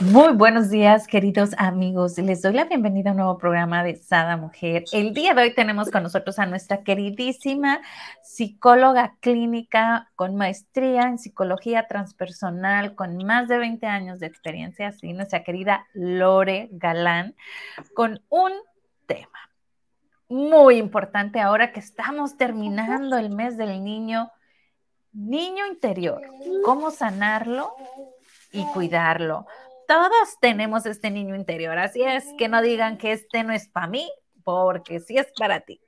Muy buenos días, queridos amigos. Les doy la bienvenida a un nuevo programa de Sada Mujer. El día de hoy tenemos con nosotros a nuestra queridísima psicóloga clínica con maestría en psicología transpersonal, con más de 20 años de experiencia, así nuestra querida Lore Galán, con un tema muy importante ahora que estamos terminando el mes del niño, niño interior, cómo sanarlo y cuidarlo todos tenemos este niño interior, así es que no digan que este no es para mí, porque sí es para ti.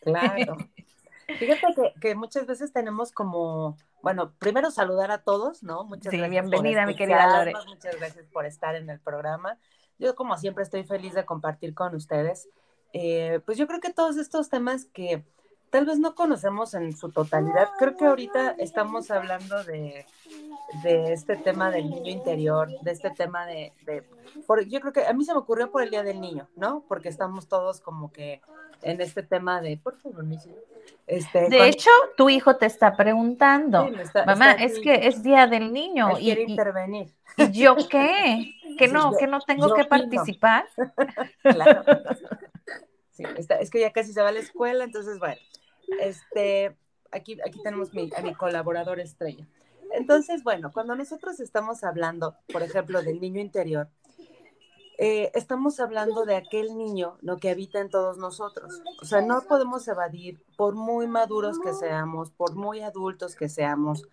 Claro. Fíjate que, muchas veces tenemos como, bueno, primero saludar a todos, ¿no? Muchas sí, bienvenida, mi querida Lore. Muchas gracias por estar en el programa. Yo, como siempre, estoy feliz de compartir con ustedes. Eh, pues yo creo que todos estos temas que tal vez no conocemos en su totalidad, creo que ahorita estamos hablando de, de este tema del niño interior, de este tema de, yo creo que a mí se me ocurrió por el Día del Niño, ¿no? Porque estamos todos como que en este tema de, por favor, este, de hecho, tu hijo te está preguntando, mamá, es que es Día del Niño. y, quiere intervenir. ¿Y yo qué? ¿Que no, que no tengo que participar? claro. Sí, es que ya casi se va a la escuela, entonces, bueno, este, aquí, aquí tenemos a mi colaborador estrella. Entonces, bueno, cuando nosotros estamos hablando, por ejemplo, del niño interior, eh, estamos hablando de aquel niño ¿no? que habita en todos nosotros. O sea, no podemos evadir, por muy maduros que seamos, por muy adultos que seamos,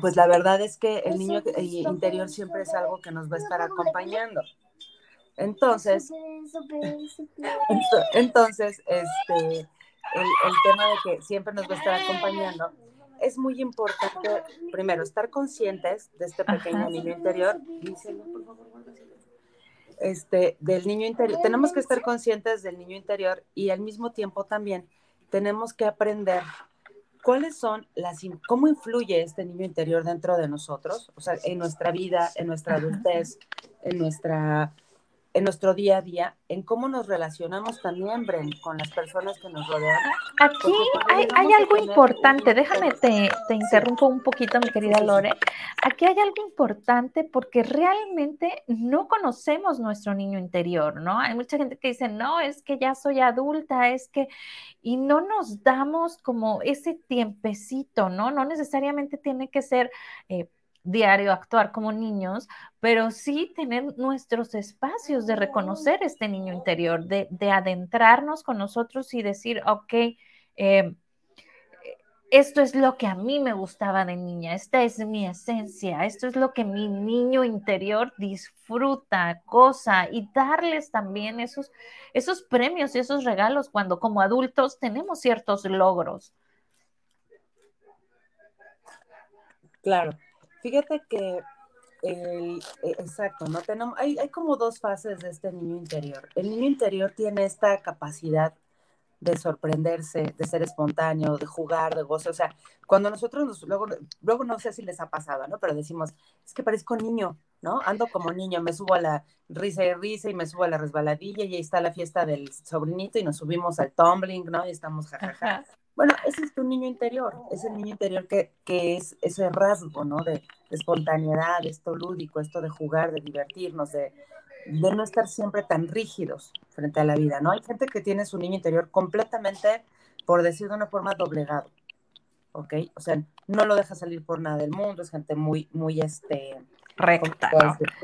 pues la verdad es que el niño interior siempre es algo que nos va a estar acompañando. Entonces, entonces, este, el tema de que siempre nos va a estar acompañando es muy importante, primero, estar conscientes de este pequeño niño interior. Este, del niño interior. Tenemos que estar conscientes del niño interior y al mismo tiempo también tenemos que aprender cuáles son las, cómo influye este niño interior dentro de nosotros, o sea, en nuestra vida, en nuestra adultez, en nuestra en nuestro día a día, en cómo nos relacionamos también, Bren, con las personas que nos rodean. Aquí hay, hay, algo importante, déjame te, te, interrumpo un poquito, mi querida Lore. Aquí hay algo importante porque realmente no conocemos nuestro niño interior, ¿no? Hay mucha gente que dice, no, es que ya soy adulta, es que, y no nos damos como ese tiempecito, ¿no? No necesariamente tiene que ser... Eh, diario actuar como niños, pero sí tener nuestros espacios de reconocer este niño interior, de, adentrarnos con nosotros y decir, ok, eh, esto es lo que a mí me gustaba de niña, esta es mi esencia, esto es lo que mi niño interior disfruta, goza y darles también esos, esos premios y esos regalos cuando como adultos tenemos ciertos logros. Claro, Fíjate que el, e, exacto, ¿no? Tenemos, hay, hay como dos fases de este niño interior. El niño interior tiene esta capacidad de sorprenderse, de ser espontáneo, de jugar, de gozo. O sea, cuando nosotros nos, luego, luego no sé si les ha pasado, ¿no? Pero decimos, es que parezco niño, ¿no? Ando como niño, me subo a la risa y risa y me subo a la resbaladilla y ahí está la fiesta del sobrinito y nos subimos al tumbling, ¿no? Y estamos jajaja. Bueno, ese es tu niño interior, es el niño interior que, es ese rasgo, ¿no? De, espontaneidad, esto lúdico, esto de jugar, de divertirnos, de, de no estar siempre tan rígidos frente a la vida, ¿no? Hay gente que tiene su niño interior completamente, por decir de una forma, doblegado, ¿ok? O sea, no lo deja salir por nada del mundo, es gente muy, muy, este... Recta,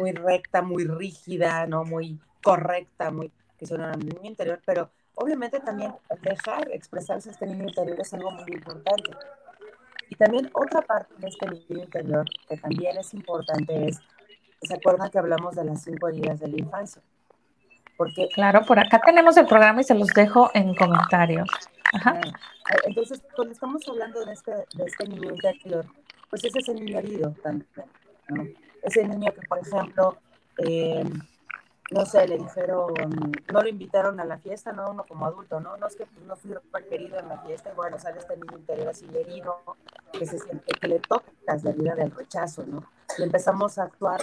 Muy recta, muy rígida, ¿no? Muy correcta, muy... que son un niño interior, pero Obviamente también dejar expresarse este niño interior es algo muy importante. Y también otra parte de este niño interior que también es importante es, ¿se acuerdan que hablamos de las cinco heridas de la infancia? Porque, claro, por acá tenemos el programa y se los dejo en comentarios. Ajá. Entonces, cuando estamos hablando de este, de este niño interior, pues ese es el niño herido también, ¿no? Ese niño que, por ejemplo, eh, no sé, le dijeron, no lo invitaron a la fiesta, no uno como adulto, no, no es que pues, no fui querido en la fiesta, y bueno, sale este niño interior así herido, que se siente, que le toca la vida del rechazo, ¿no? Y empezamos a actuar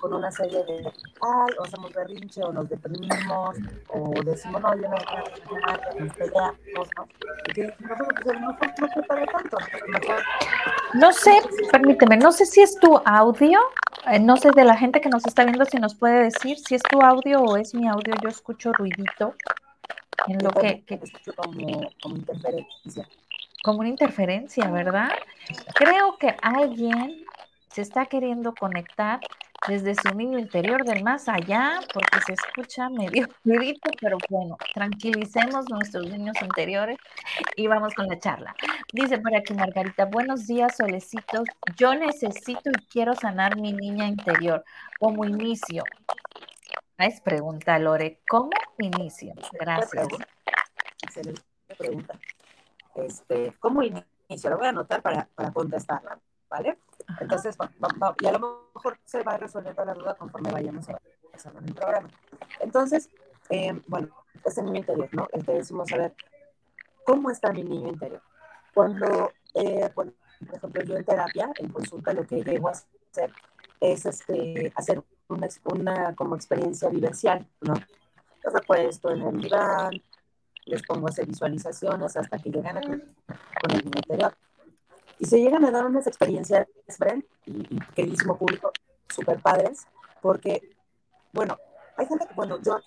con una serie de, ay, o hacemos berrinche, o nos deprimimos, o decimos, no, yo no voy a nos peleamos, ¿no? Y que pues, no, no fue para tanto. No sé, permíteme, no sé si es tu audio, eh, no sé de la gente que nos está viendo si nos puede decir si es tu audio o es mi audio, yo escucho ruidito en lo que, que... Como. Como una interferencia, ¿verdad? Creo que alguien se está queriendo conectar desde su niño interior del más allá, porque se escucha medio ruidito, pero bueno, tranquilicemos nuestros niños interiores y vamos con la charla. Dice por aquí Margarita, buenos días, solecitos. Yo necesito y quiero sanar mi niña interior como inicio. Es pregunta, Lore, ¿cómo inicio? Gracias. Excelente pregunta. Este, ¿Cómo inicio? Lo voy a anotar para, para contestarla, ¿vale? Entonces, y a lo mejor se va a resolver la duda conforme vayamos pasando en el programa. Entonces, eh, bueno, ese niño interior, ¿no? Entonces decimos, a ver, ¿cómo está mi niño interior? Cuando, eh, por ejemplo, yo en terapia, en consulta, lo que llego a hacer es este, hacer una, una como experiencia vivencial, ¿no? Yo repuesto en el diván, les pongo a hacer visualizaciones hasta que llegan a, con el niño interior. Y se llegan a dar unas experiencias, Bren, y, queridísimo público, súper padres, porque, bueno, hay gente que cuando yo,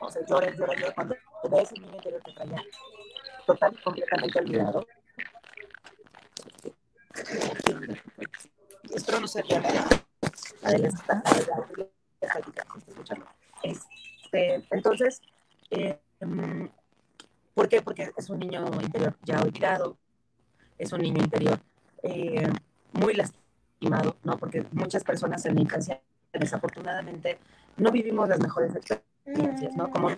o sea, llora, llora, llora, cuando te ves el niño interior que traía total y completamente olvidado. Espero no ser ya este, entonces, eh, ¿por qué? Porque es un niño interior ya olvidado, es un niño interior eh, muy lastimado, ¿no? Porque muchas personas en la infancia, desafortunadamente, no vivimos las mejores experiencias, ¿no? Como eh,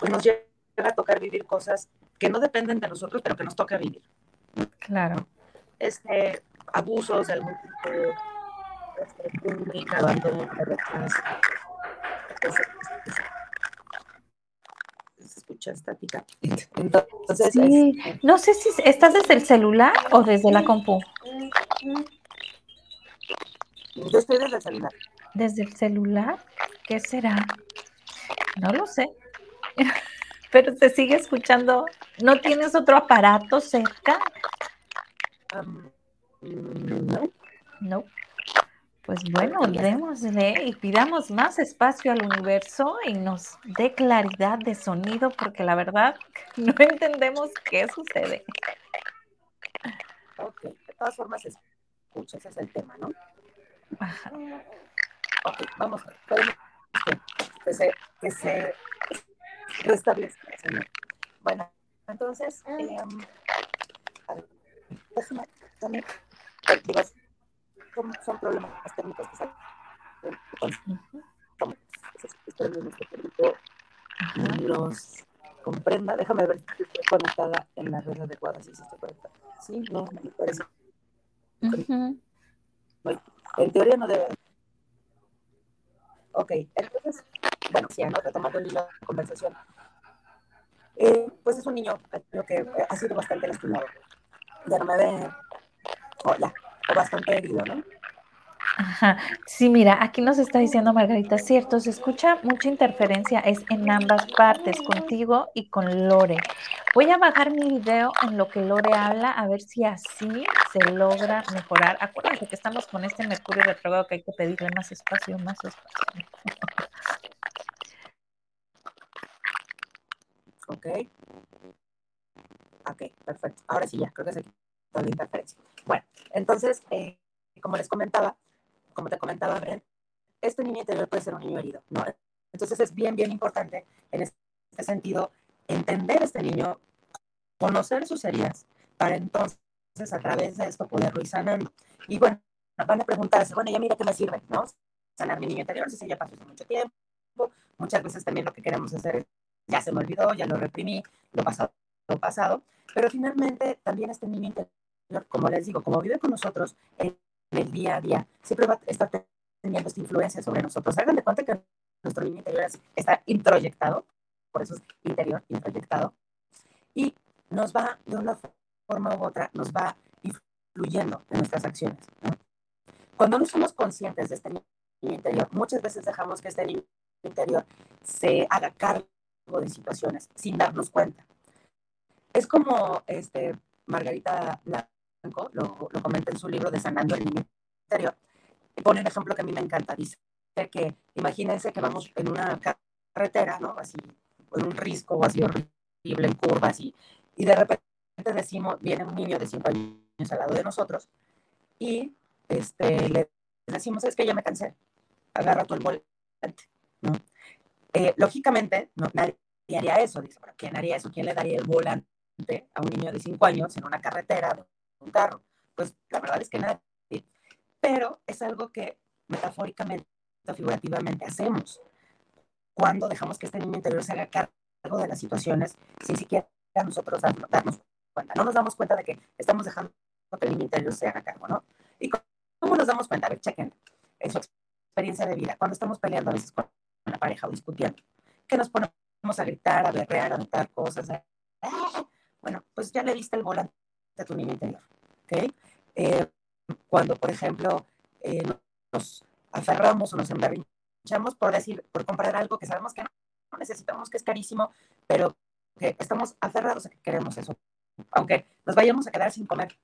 pues nos llega a tocar vivir cosas que no dependen de nosotros, pero que nos toca vivir. Claro. Este, abusos de algún tipo, este, abandono, rechazo, estática. Entonces, sí. no sé si estás desde el celular o desde la compu. Yo estoy desde el celular. ¿Desde el celular? ¿Qué será? No lo sé. Pero se sigue escuchando. ¿No tienes otro aparato cerca? no. No. Pues bueno, démosle y pidamos más espacio al universo y nos dé claridad de sonido, porque la verdad no entendemos qué sucede. Ok, de todas formas, escucha, ese es el tema, ¿no? Ajá. Ok, vamos a ver. Que se, que se restablezca, señor. Bueno, entonces, eh, déjame también, son, problemas técnicos que salen. Los comprenda. Déjame ver si estoy conectada en la red adecuada, si estoy conectada. Sí, no, me parece. En teoría no debe. Ok, entonces, bueno, sí, ¿no? retomando de conversación. Eh, pues es un niño, creo que ha sido bastante lastimado. Ya no me ve. Hola bastante herido, ¿no? Ajá. Sí, mira, aquí nos está diciendo Margarita, cierto, se escucha mucha interferencia, es en ambas partes, contigo y con Lore. Voy a bajar mi video en lo que Lore habla, a ver si así se logra mejorar. Acuérdense que estamos con este Mercurio retrogrado que hay que pedirle más espacio, más espacio. Ok. Ok, perfecto. Ahora sí ya, creo que se quitó la interferencia. Bueno, entonces, eh, como les comentaba, como te comentaba, Bren, este niño interior puede ser un niño herido, ¿no? Entonces es bien, bien importante en este sentido entender a este niño, conocer sus heridas, para entonces a través de esto poderlo ir sanando. Y bueno, van a preguntarse, bueno, ya mira qué me sirve, ¿no? Sanar mi niño interior, si ya pasó hace mucho tiempo. Muchas veces también lo que queremos hacer es, ya se me olvidó, ya lo reprimí, lo pasado, lo pasado. Pero finalmente también este niño interior como les digo, como vive con nosotros en el día a día, siempre va a estar teniendo esta influencia sobre nosotros. Hagan de cuenta que nuestro niño interior está introyectado, por eso es interior, introyectado, y nos va, de una forma u otra, nos va influyendo en nuestras acciones. Cuando no somos conscientes de este niño interior, muchas veces dejamos que este niño interior se haga cargo de situaciones sin darnos cuenta. Es como este, Margarita Blanco lo, lo comenta en su libro de Sanando el Niño Interior. Pone un ejemplo que a mí me encanta. Dice que imagínense que vamos en una carretera, ¿no? Así, en un risco o así horrible, en curvas, y, y de repente decimos, viene un niño de 5 años al lado de nosotros y este, le decimos, es que ya me cansé, agarra tu el volante, ¿no? Eh, lógicamente, no, nadie haría eso, dice, ¿pero quién haría eso? ¿Quién le daría el volante a un niño de 5 años en una carretera, un carro? Pues la verdad es que nadie. Pero es algo que metafóricamente, figurativamente hacemos cuando dejamos que este niño interior se haga cargo de las situaciones sin siquiera nosotros darnos, darnos cuenta. No nos damos cuenta de que estamos dejando que el niño interior se haga cargo, ¿no? ¿Y cómo nos damos cuenta? A ver, chequen en su experiencia de vida. Cuando estamos peleando a veces con la pareja o discutiendo, que nos ponemos a gritar, a berrear, a notar cosas. ¡ah! Bueno, pues ya le diste el volante a tu niño interior. Eh, cuando, por ejemplo, eh, nos aferramos o nos emberrinchamos por decir, por comprar algo que sabemos que no necesitamos, que es carísimo, pero que estamos aferrados a que queremos eso. Aunque nos vayamos a quedar sin comer.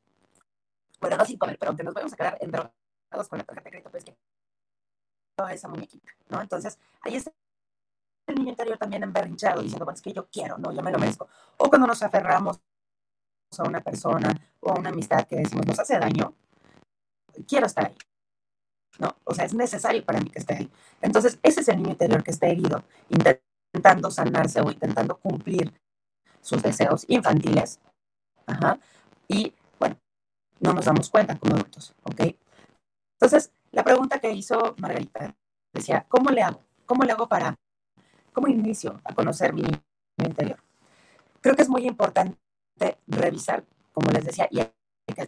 Bueno, no sin comer, pero aunque nos vayamos a quedar endrogados con la tarjeta de crédito, pues que toda esa muñequita, ¿no? Entonces, ahí está el niño interior también emberrinchado, diciendo, bueno, es que yo quiero, ¿no? Yo me lo merezco. O cuando nos aferramos a una persona o a una amistad que decimos nos hace daño, quiero estar ahí. ¿no? O sea, es necesario para mí que esté ahí. Entonces, ese es el niño interior que está herido, intentando sanarse o intentando cumplir sus deseos infantiles. Ajá. Y bueno, no nos damos cuenta como adultos, ¿ok? Entonces, la pregunta que hizo Margarita decía, ¿cómo le hago? ¿Cómo le hago para, cómo inicio a conocer mi interior? Creo que es muy importante revisar, como les decía, y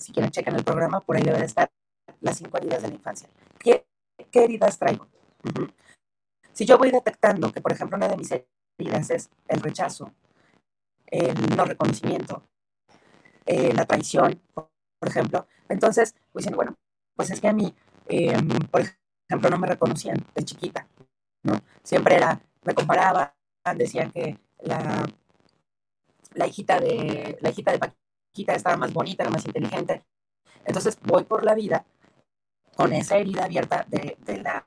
si quieren chequen el programa, por ahí debe de estar las cinco heridas de la infancia. ¿Qué, qué heridas traigo? Si yo voy detectando que, por ejemplo, una de mis heridas es el rechazo, el no reconocimiento, eh, la traición, por, ejemplo, entonces voy diciendo, bueno, pues es que a mí, em, por ejemplo, no me reconocían de chiquita, ¿no? Siempre era, me comparaban, decían que la, la hijita de, la hijita de Paquita estaba más bonita, era más inteligente. Entonces voy por la vida con esa herida abierta de, la,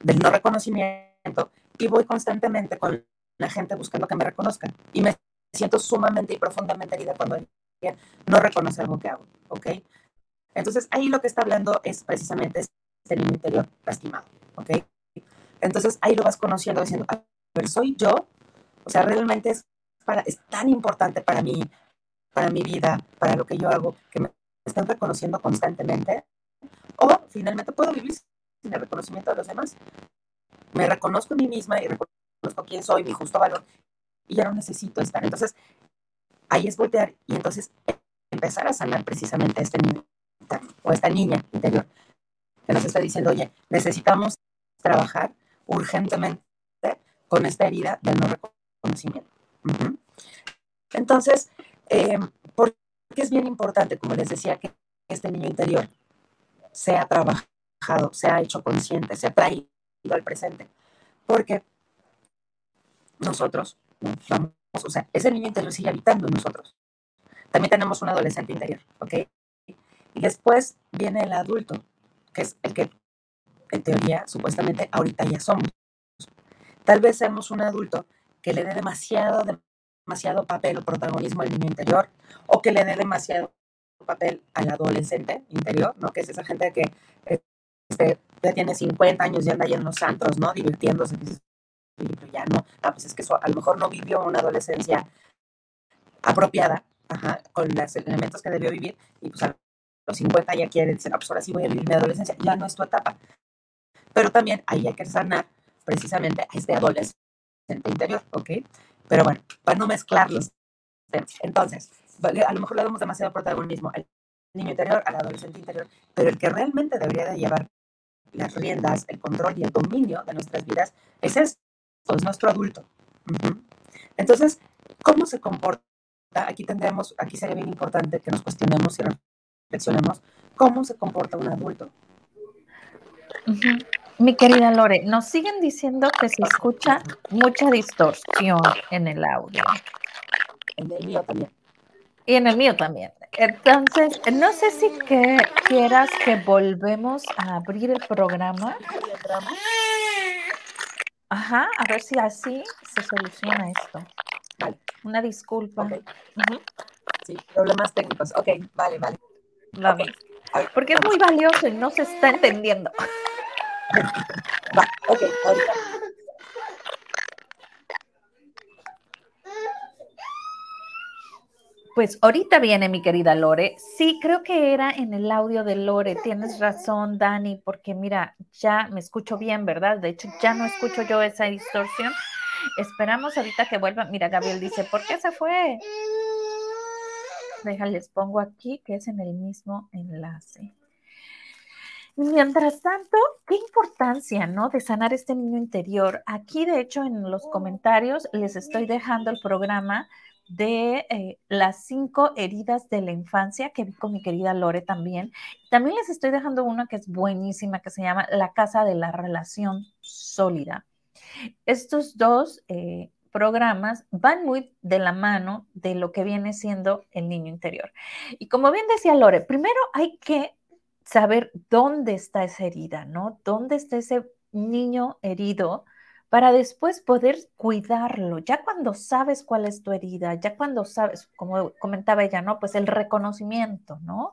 del no reconocimiento y voy constantemente con la gente buscando que me reconozcan. Y me siento sumamente y profundamente herida cuando alguien no reconoce algo que hago, ¿ok? Entonces ahí lo que está hablando es precisamente este niño interior lastimado, ¿ok? Entonces ahí lo vas conociendo diciendo, a ver, soy yo, o sea, realmente es, es tan importante para mí, para mi vida, para lo que yo hago, que me están reconociendo constantemente, o finalmente puedo vivir sin el reconocimiento de los demás. Me reconozco a mí misma y reconozco quién soy, mi justo valor, y ya no necesito estar. Entonces, ahí es voltear y entonces empezar a sanar precisamente este niño o esta niña interior que nos está diciendo, oye, necesitamos trabajar urgentemente con esta herida del no reconocimiento. Entonces, eh, porque es bien importante, como les decía, que este niño interior se ha trabajado, se ha hecho consciente, se ha traído al presente. Porque nosotros, vamos, o sea, ese niño interior sigue habitando en nosotros. También tenemos un adolescente interior, ¿ok? Y después viene el adulto, que es el que, en teoría, supuestamente, ahorita ya somos. Tal vez seamos un adulto que le dé demasiado, demasiado papel o protagonismo al niño interior, o que le dé demasiado papel al adolescente interior, ¿no? Que es esa gente que este, ya tiene 50 años y anda ahí en los santos, ¿no? Divirtiéndose. ya no, ah, pues es que a lo mejor no vivió una adolescencia apropiada, ajá, con los elementos que debió vivir, y pues a los 50 ya quiere decir, ah, pues ahora sí voy a vivir mi adolescencia, ya no es tu etapa. Pero también ahí hay que sanar precisamente a este adolescente interior, ¿ok? Pero bueno, para no mezclarlos. Entonces, a lo mejor le damos demasiado protagonismo al niño interior, al adolescente interior, pero el que realmente debería de llevar las riendas, el control y el dominio de nuestras vidas, es esto, es nuestro adulto. Entonces, ¿cómo se comporta? Aquí tendremos, aquí sería bien importante que nos cuestionemos y reflexionemos cómo se comporta un adulto. Mi querida Lore, nos siguen diciendo que se escucha mucha distorsión en el audio. En el mío también. Y en el mío también. Entonces, no sé si que quieras que volvemos a abrir el programa. Ajá, a ver si así se soluciona esto. Una disculpa. Sí, problemas técnicos. Ok, vale, vale. Porque es muy valioso y no se está entendiendo. Va, ok, ahorita. Pues ahorita viene mi querida Lore. Sí, creo que era en el audio de Lore. Tienes razón, Dani, porque mira, ya me escucho bien, ¿verdad? De hecho, ya no escucho yo esa distorsión. Esperamos ahorita que vuelva. Mira, Gabriel dice, ¿por qué se fue? Déjales, pongo aquí que es en el mismo enlace. Mientras tanto, qué importancia, ¿no? De sanar este niño interior. Aquí, de hecho, en los comentarios les estoy dejando el programa de eh, las cinco heridas de la infancia que vi con mi querida Lore también. También les estoy dejando una que es buenísima, que se llama La Casa de la Relación Sólida. Estos dos eh, programas van muy de la mano de lo que viene siendo el niño interior. Y como bien decía Lore, primero hay que saber dónde está esa herida, ¿no? ¿Dónde está ese niño herido? para después poder cuidarlo. Ya cuando sabes cuál es tu herida, ya cuando sabes, como comentaba ella, ¿no? Pues el reconocimiento, ¿no?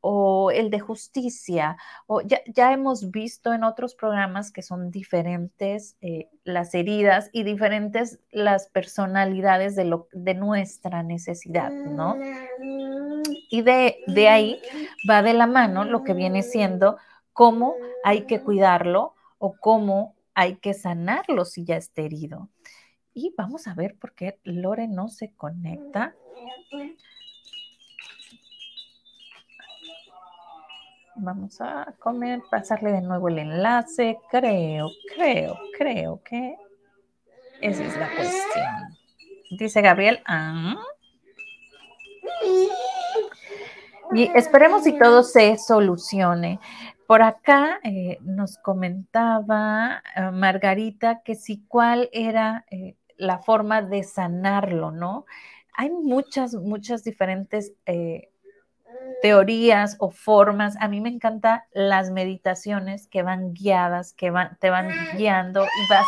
O el de justicia, o ya, ya hemos visto en otros programas que son diferentes eh, las heridas y diferentes las personalidades de, lo, de nuestra necesidad, ¿no? Y de, de ahí va de la mano lo que viene siendo cómo hay que cuidarlo o cómo hay que sanarlo si ya está herido. Y vamos a ver por qué Lore no se conecta. Vamos a comer, pasarle de nuevo el enlace. Creo, creo, creo que esa es la cuestión. Dice Gabriel. Ah. Y esperemos si todo se solucione. Por acá eh, nos comentaba eh, Margarita que si cuál era eh, la forma de sanarlo, ¿no? Hay muchas, muchas diferentes teorías o formas. A mí me encantan las meditaciones que van guiadas, que van, te van guiando y vas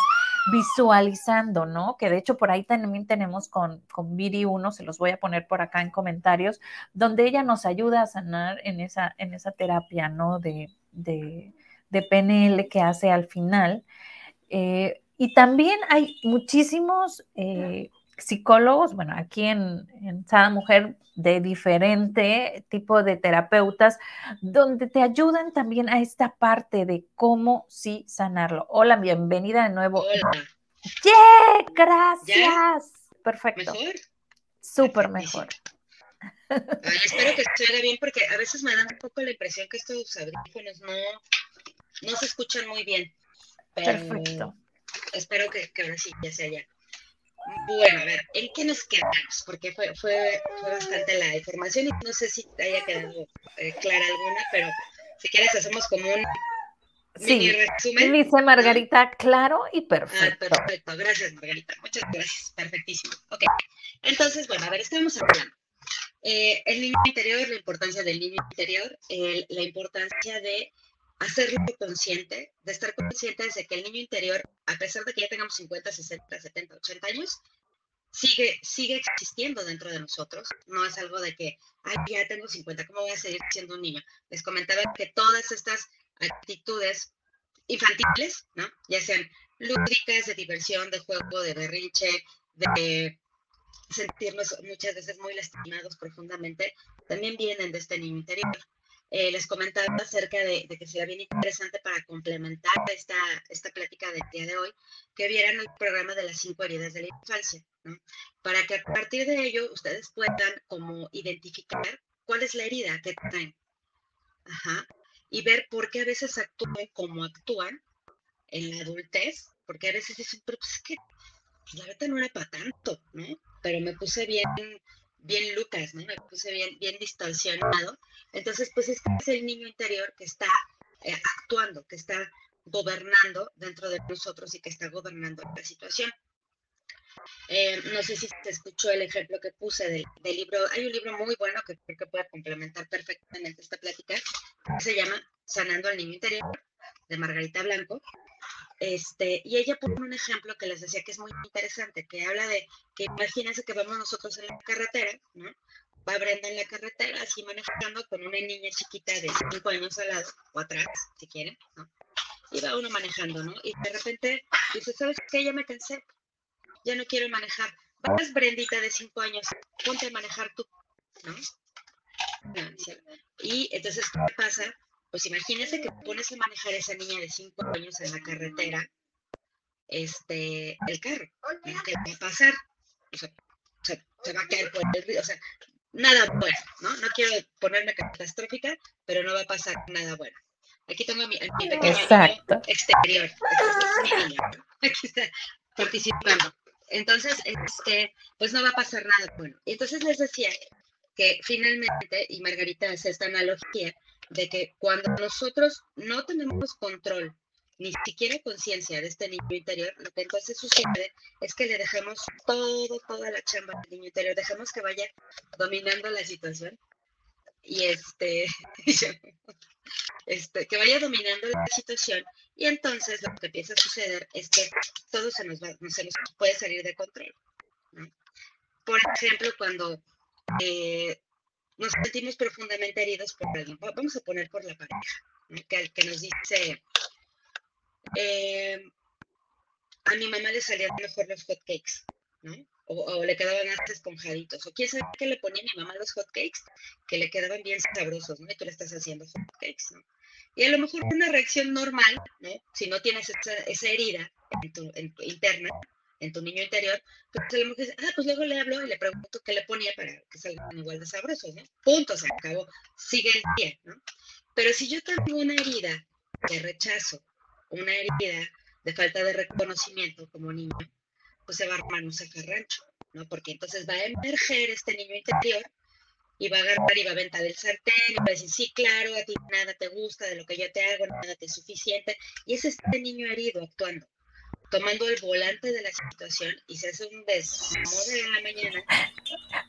visualizando, ¿no? Que de hecho por ahí también tenemos con, con Viri 1, se los voy a poner por acá en comentarios, donde ella nos ayuda a sanar en esa, en esa terapia, ¿no? De, de, PNL que hace al final. Eh, y también hay muchísimos eh, psicólogos, bueno, aquí en, en Sada Mujer, de diferente tipo de terapeutas, donde te ayudan también a esta parte de cómo sí sanarlo. Hola, bienvenida de nuevo. Hola. ¡Yeah! Gracias. Perfecto. ¿Mejor? Súper mejor. espero que se bien porque a veces me dan un poco la impresión que estos audífonos no, no se escuchan muy bien. Perfecto. Espero que, que ahora sí ya sea ya. Bueno, a ver, ¿en qué nos quedamos? Porque fue, fue, fue bastante la información y no sé si haya quedado eh, clara alguna, pero si quieres hacemos como un sí, mini resumen. Dice Margarita, claro y perfecto. Ah, perfecto, gracias Margarita, muchas gracias, perfectísimo. Ok, entonces, bueno, a ver, estamos hablando. Eh, el niño interior, la importancia del niño interior, la importancia de hacerlo consciente, de estar conscientes de que el niño interior, a pesar de que ya tengamos 50, 60, 70, 80 años, sigue, sigue existiendo dentro de nosotros. No es algo de que, ay, ya tengo 50, ¿cómo voy a seguir siendo un niño? Les comentaba que todas estas actitudes infantiles, ¿no? Ya sean lúdicas, de diversión, de juego, de berrinche, de sentirnos muchas veces muy lastimados profundamente, también vienen de este niño interior. Eh, les comentaba acerca de, que sería bien interesante para complementar esta, esta plática del día de hoy, que vieran el programa de las cinco heridas de la infancia, ¿no? para que a partir de ello ustedes puedan como identificar cuál es la herida que traen. Ajá. y ver por qué a veces actúan como actúan en la adultez, porque a veces dicen, pero pues es que pues, la verdad no era para tanto, ¿no? Pero me puse bien, bien Lucas, ¿no? Me puse bien, bien distorsionado. Entonces, pues este es el niño interior que está eh, actuando, que está gobernando dentro de nosotros y que está gobernando la situación. Eh, no sé si se escuchó el ejemplo que puse del, libro. Hay un libro muy bueno que creo que puede complementar perfectamente esta plática, se llama Sanando al Niño Interior, de Margarita Blanco. Este, y ella pone un ejemplo que les decía que es muy interesante, que habla de que imagínense que vamos nosotros en la carretera, ¿no? Va Brenda en la carretera, así manejando con una niña chiquita de 5 años al lado, o atrás, si quieren, ¿no? Y va uno manejando, ¿no? Y de repente dice, ¿sabes qué? Ya me cansé, ya no quiero manejar. Vas, Brendita, de cinco años, ponte a manejar tú, ¿no? y entonces, ¿qué pasa? Pues imagínese que pones a manejar a esa niña de cinco años en la carretera, este, el carro, ¿qué va a pasar? O sea, se va a caer por el río, o sea, nada bueno, ¿no? No quiero ponerme catastrófica, pero no va a pasar nada bueno. Aquí tengo mi, mi pequeño exterior. Aquí está participando. Entonces, este, pues no va a pasar nada bueno. Entonces les decía que finalmente, y Margarita hace esta analogía, de que cuando nosotros no tenemos control, ni siquiera conciencia de este niño interior, lo que entonces sucede es que le dejamos todo, toda la chamba al niño interior, dejamos que vaya dominando la situación y este, este, que vaya dominando la situación y entonces lo que empieza a suceder es que todo se nos, va, se nos puede salir de control. Por ejemplo, cuando eh, nos sentimos profundamente heridos por alguien, vamos a poner por la pareja, que, que nos dice, eh, a mi mamá le salían mejor los hotcakes, ¿no? O, le quedaban más esponjaditos, o quién sabe qué le ponía mi mamá a los hotcakes, que le quedaban bien sabrosos, ¿no? Y tú le estás haciendo hotcakes, ¿no? Y a lo mejor una reacción normal, ¿no? Si no tienes esa, herida interna, en tu niño interior, pues a lo mejor dices, ah, pues luego le hablo y le pregunto qué le ponía para que salgan igual de sabrosos, ¿no? Punto, se acabó, sigue el pie, ¿no? Pero si yo tengo una herida de rechazo, una herida de falta de reconocimiento como niño, pues se va a armar un sacarrancho, ¿no? Porque entonces va a emerger este niño interior y va a agarrar y va a aventar el sartén y va a decir, sí, claro, a ti nada te gusta de lo que yo te hago, nada te es suficiente. Y es este niño herido actuando, tomando el volante de la situación y se hace un desmoder en la mañana.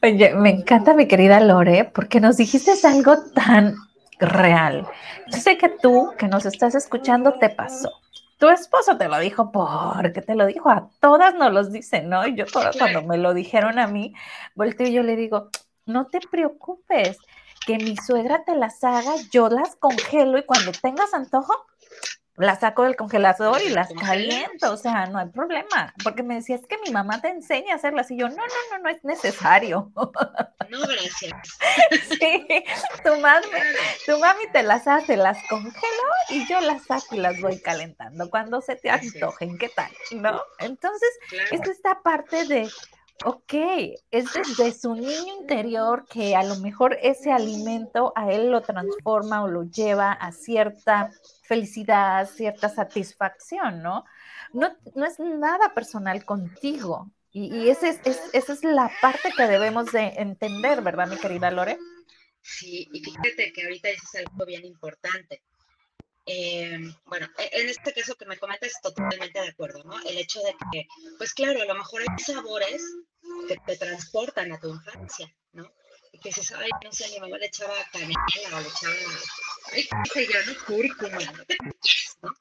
Oye, me encanta mi querida Lore, porque nos dijiste algo tan real. Yo sé que tú, que nos estás escuchando, te pasó. Tu esposo te lo dijo porque te lo dijo, a todas nos los dicen, ¿no? Y yo cuando me lo dijeron a mí, volteo y yo le digo, no te preocupes, que mi suegra te las haga, yo las congelo y cuando tengas antojo, las saco del congelador y las caliento, o sea, no hay problema, porque me decía, es que mi mamá te enseña a hacerlas y yo, no, no, no, no es necesario. No, gracias. Sí, tu mami, tu mami te las hace, las congelo y yo las saco y las voy calentando cuando se te antojen, ¿qué tal? ¿No? Entonces, es esta parte de Ok, es desde su niño interior que a lo mejor ese alimento a él lo transforma o lo lleva a cierta felicidad, cierta satisfacción, ¿no? No, no es nada personal contigo. Y, ese es, esa es la parte que debemos de entender, ¿verdad, mi querida Lore? Sí, y fíjate que ahorita dices algo bien importante. Eh, bueno, e, en este caso que me comentas, totalmente de acuerdo, ¿no? El hecho de que, pues claro, a lo mejor hay sabores que te transportan a tu infancia, que dices, ay, no sé, mi mamá le echaba canela o le echaba, ay, qué sé yo, ¿no? Cúrcuma, ¿no?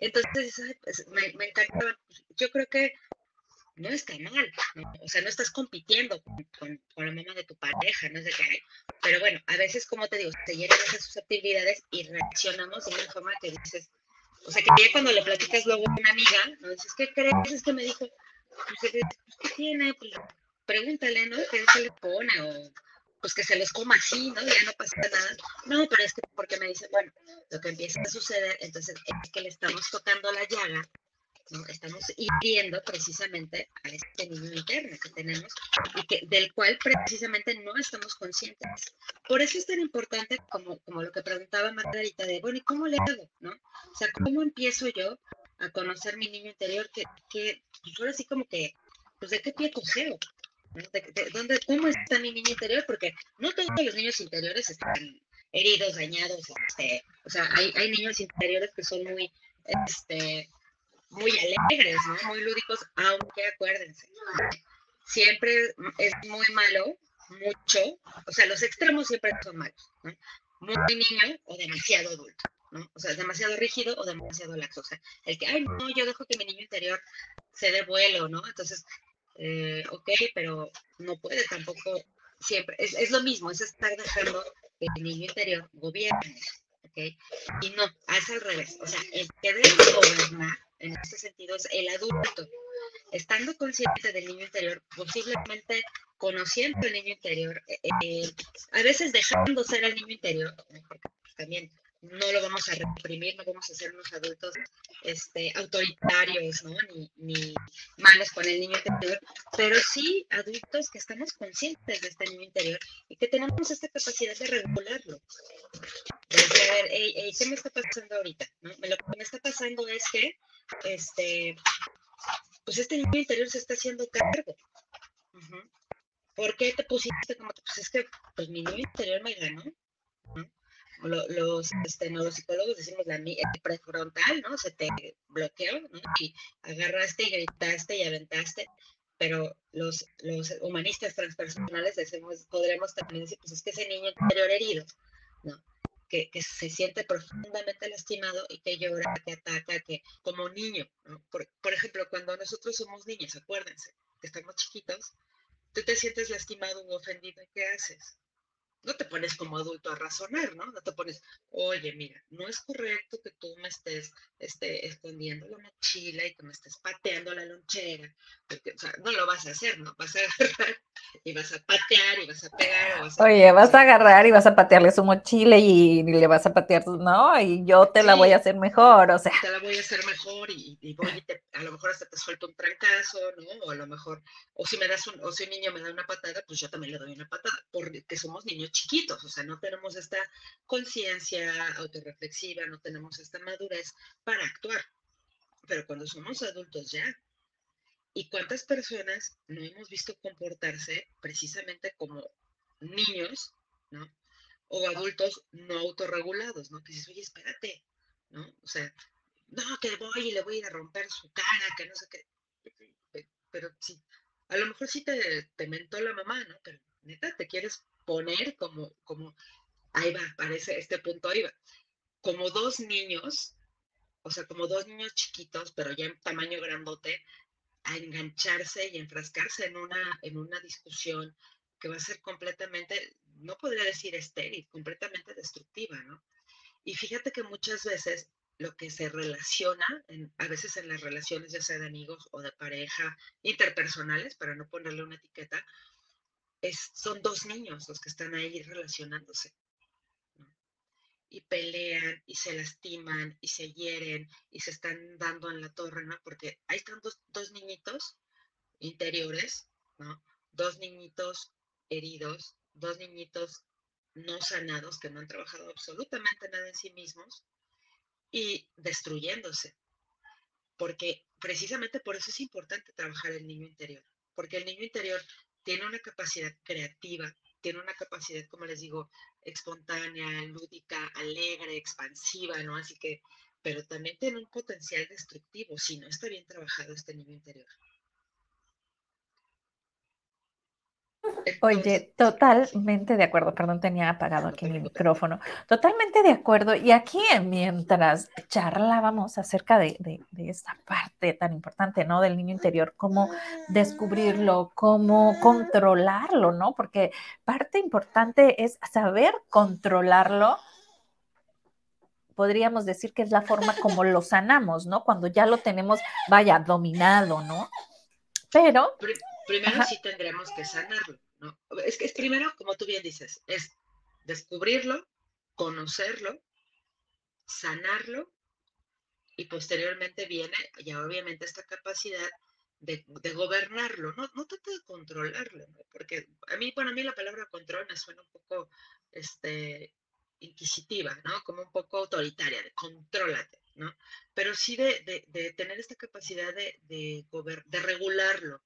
Entonces, pues, me, me encanta, yo creo que no está mal, ¿no? o sea, no estás compitiendo con, con, la mamá de tu pareja, no de que, pero bueno, a veces, como te digo, te llegan esas susceptibilidades y reaccionamos de una forma que dices, o sea, que ya cuando le platicas luego a una amiga, ¿no? Dices, ¿qué crees? Es que me dijo, pues, ¿qué tiene? Pues pregúntale, ¿no? ¿Qué se le pone? Pues que se los coma así, ¿no? Ya no pasa nada. No, pero es que porque me dice, bueno, lo que empieza a suceder, entonces es que le estamos tocando la llaga ¿no? Estamos hiriendo precisamente a este niño interno que tenemos y que, del cual precisamente no estamos conscientes. Por eso es tan importante como, como lo que preguntaba Margarita de, bueno, ¿y cómo le hago? ¿no? O sea, ¿cómo empiezo yo a conocer mi niño interior? Que, que pues ahora sí como que, pues de qué pie cogeo, de, dónde, ¿Cómo está mi niño interior? Porque no todos los niños interiores están heridos, dañados, este, o sea, hay, niños interiores que son muy, este, muy alegres. Muy lúdicos, aunque acuérdense, siempre es muy malo, mucho, o sea, los extremos siempre son malos, ¿no? Muy niño o demasiado adulto, ¿no? O sea, demasiado rígido o demasiado laxo, o sea, el que, ay, no, yo dejo que mi niño interior se dé vuelo, ¿no? Entonces, eh, ok, pero no puede tampoco siempre, es, es, lo mismo, es estar dejando que el niño interior gobierne, ¿ok? Y no, es al revés, o sea, el que debe gobernar en este sentido es el adulto, estando consciente del niño interior, posiblemente conociendo el niño interior, eh, eh, a veces dejando ser el niño interior, porque también no lo vamos a reprimir, no vamos a ser unos adultos este, autoritarios, ¿no? Ni, ni, malos con el niño interior, pero sí adultos que estamos conscientes de este niño interior y que tenemos esta capacidad de regularlo. Saber, hey, ¿qué me está pasando ahorita? ¿no? Lo que me está pasando es que, este, pues este niño interior se está haciendo cargo. ¿Por qué te pusiste como, pues es que, pues mi niño interior me ganó, los este, neuropsicólogos decimos la prefrontal, ¿no? Se te bloqueó, ¿no? Y agarraste y gritaste y aventaste, pero los, humanistas transpersonales decimos, podremos también decir, pues es que ese niño interior herido, ¿no? Que, se siente profundamente lastimado y que llora, que ataca, que como niño, por, por ejemplo, cuando nosotros somos niños, acuérdense, que estamos chiquitos, tú te sientes lastimado o ofendido, ¿qué haces? No te pones como adulto a razonar, ¿no? No te pones, oye, mira, no es correcto que tú me estés este, escondiendo la mochila y que me estés pateando la lonchera, porque, o sea, no lo vas a hacer, ¿no? Vas a agarrar y vas a patear y vas a pegar. oye, vas a agarrar y vas a patearle su mochila y, le vas a patear, no, y yo te la voy a hacer mejor, o sea. Te la voy a hacer mejor y, y voy y te, a lo mejor hasta te suelto un trancazo, ¿no? O a lo mejor, o si me das un, o si un niño me da una patada, pues yo también le doy una patada, porque somos niños chiquitos, o sea, no tenemos esta conciencia autorreflexiva, no tenemos esta madurez para actuar. Pero cuando somos adultos ya, ¿y cuántas personas no hemos visto comportarse precisamente como niños, ¿no? O adultos no autorregulados, ¿no? Que dices, oye, espérate, ¿no? O sea, no, que voy y le voy a ir a romper su cara, que no sé qué. Pero sí, a lo mejor sí te, te mentó la mamá, ¿no? Pero neta, te quieres poner como, como, ahí va, parece, este punto ahí va, como dos niños, o sea, como dos niños chiquitos, pero ya en tamaño grandote, a engancharse y enfrascarse en una, en una discusión que va a ser completamente, no podría decir estéril, completamente destructiva, ¿no? Y fíjate que muchas veces lo que se relaciona, a veces en las relaciones ya sea de amigos o de pareja, interpersonales, para no ponerle una etiqueta, es, son dos niños los que están ahí relacionándose. Y pelean y se lastiman y se hieren y se están dando en la torre, ¿no? Porque ahí están dos, dos niñitos interiores, ¿no? Dos niñitos heridos, dos niñitos no sanados que no han trabajado absolutamente nada en sí mismos y destruyéndose. Porque precisamente por eso es importante trabajar el niño interior, porque el niño interior tiene una capacidad creativa, tiene una capacidad, como les digo, espontánea, lúdica, alegre, expansiva, ¿no? Así que, pero también tiene un potencial destructivo si no está bien trabajado este niño interior. Oye, totalmente de acuerdo. Perdón, tenía apagado aquí mi micrófono. Totalmente de acuerdo. Y aquí, mientras charlábamos acerca de, esta parte tan importante, ¿no? Del niño interior, cómo descubrirlo, cómo controlarlo, ¿no? Porque parte importante es saber controlarlo. Podríamos decir que es la forma como lo sanamos, ¿no? Cuando ya lo tenemos, vaya, dominado, ¿no? Pero primero sí tendremos que sanarlo, ¿no? Es que es primero, como tú bien dices, es descubrirlo, conocerlo, sanarlo y posteriormente viene ya obviamente esta capacidad de, gobernarlo, no, no trata de controlarlo, porque a mí, para mí la palabra control me suena un poco este, inquisitiva, ¿no? Como un poco autoritaria, de contrólate, ¿no? Pero sí de, de, tener esta capacidad de, de, de regularlo,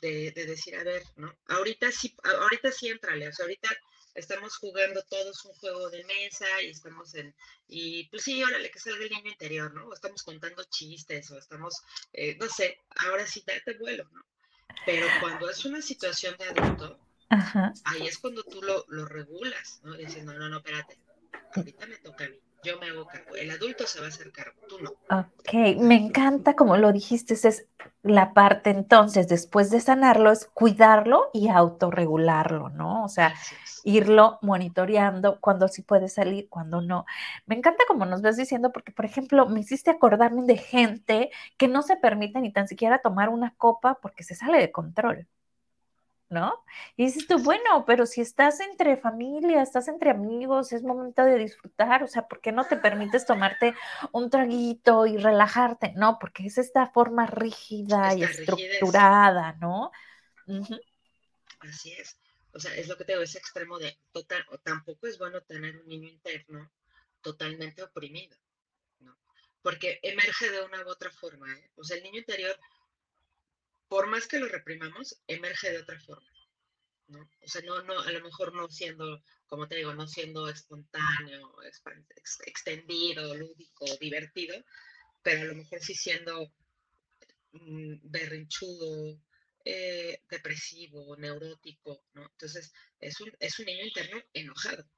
de, decir, a ver, ¿no? Ahorita sí, ahorita sí entrale, o sea, ahorita estamos jugando todos un juego de mesa y estamos en, y pues sí, órale, que salga el niño interior, ¿no? O estamos contando chistes o estamos, eh, no sé, ahora sí date vuelo, ¿no? Pero cuando es una situación de adulto, ahí es cuando tú lo, lo regulas, ¿no? Diciendo, no, no, espérate, ahorita me toca a mí yo me hago cargo. El adulto se va a hacer cargo, tú no. Ok, me encanta como lo dijiste, es la parte entonces, después de sanarlo, es cuidarlo y autorregularlo, ¿no? O sea, irlo monitoreando cuando sí puede salir, cuando no. Me encanta como nos ves diciendo, porque, por ejemplo, me hiciste acordarme de gente que no se permite ni tan siquiera tomar una copa porque se sale de control. ¿No? Y dices tú, bueno, pero si estás entre familia, estás entre amigos, es momento de disfrutar, o sea, ¿por qué no te permites tomarte un traguito y relajarte? No, porque es esta forma rígida y estructurada, ¿no? Así es. O sea, es lo que te digo, ese extremo de total, o tampoco es bueno tener un niño interno totalmente oprimido, ¿no? Porque emerge de una u otra forma, ¿eh? O sea, el niño interior por más que lo reprimamos, emerge de otra forma. ¿no? O sea, no, no, a lo mejor no siendo, como te digo, no siendo espontáneo, extendido, lúdico, divertido, pero a lo mejor sí siendo mm, berrinchudo, eh, depresivo, neurótico, ¿no? Entonces, es un, es un niño interno enojado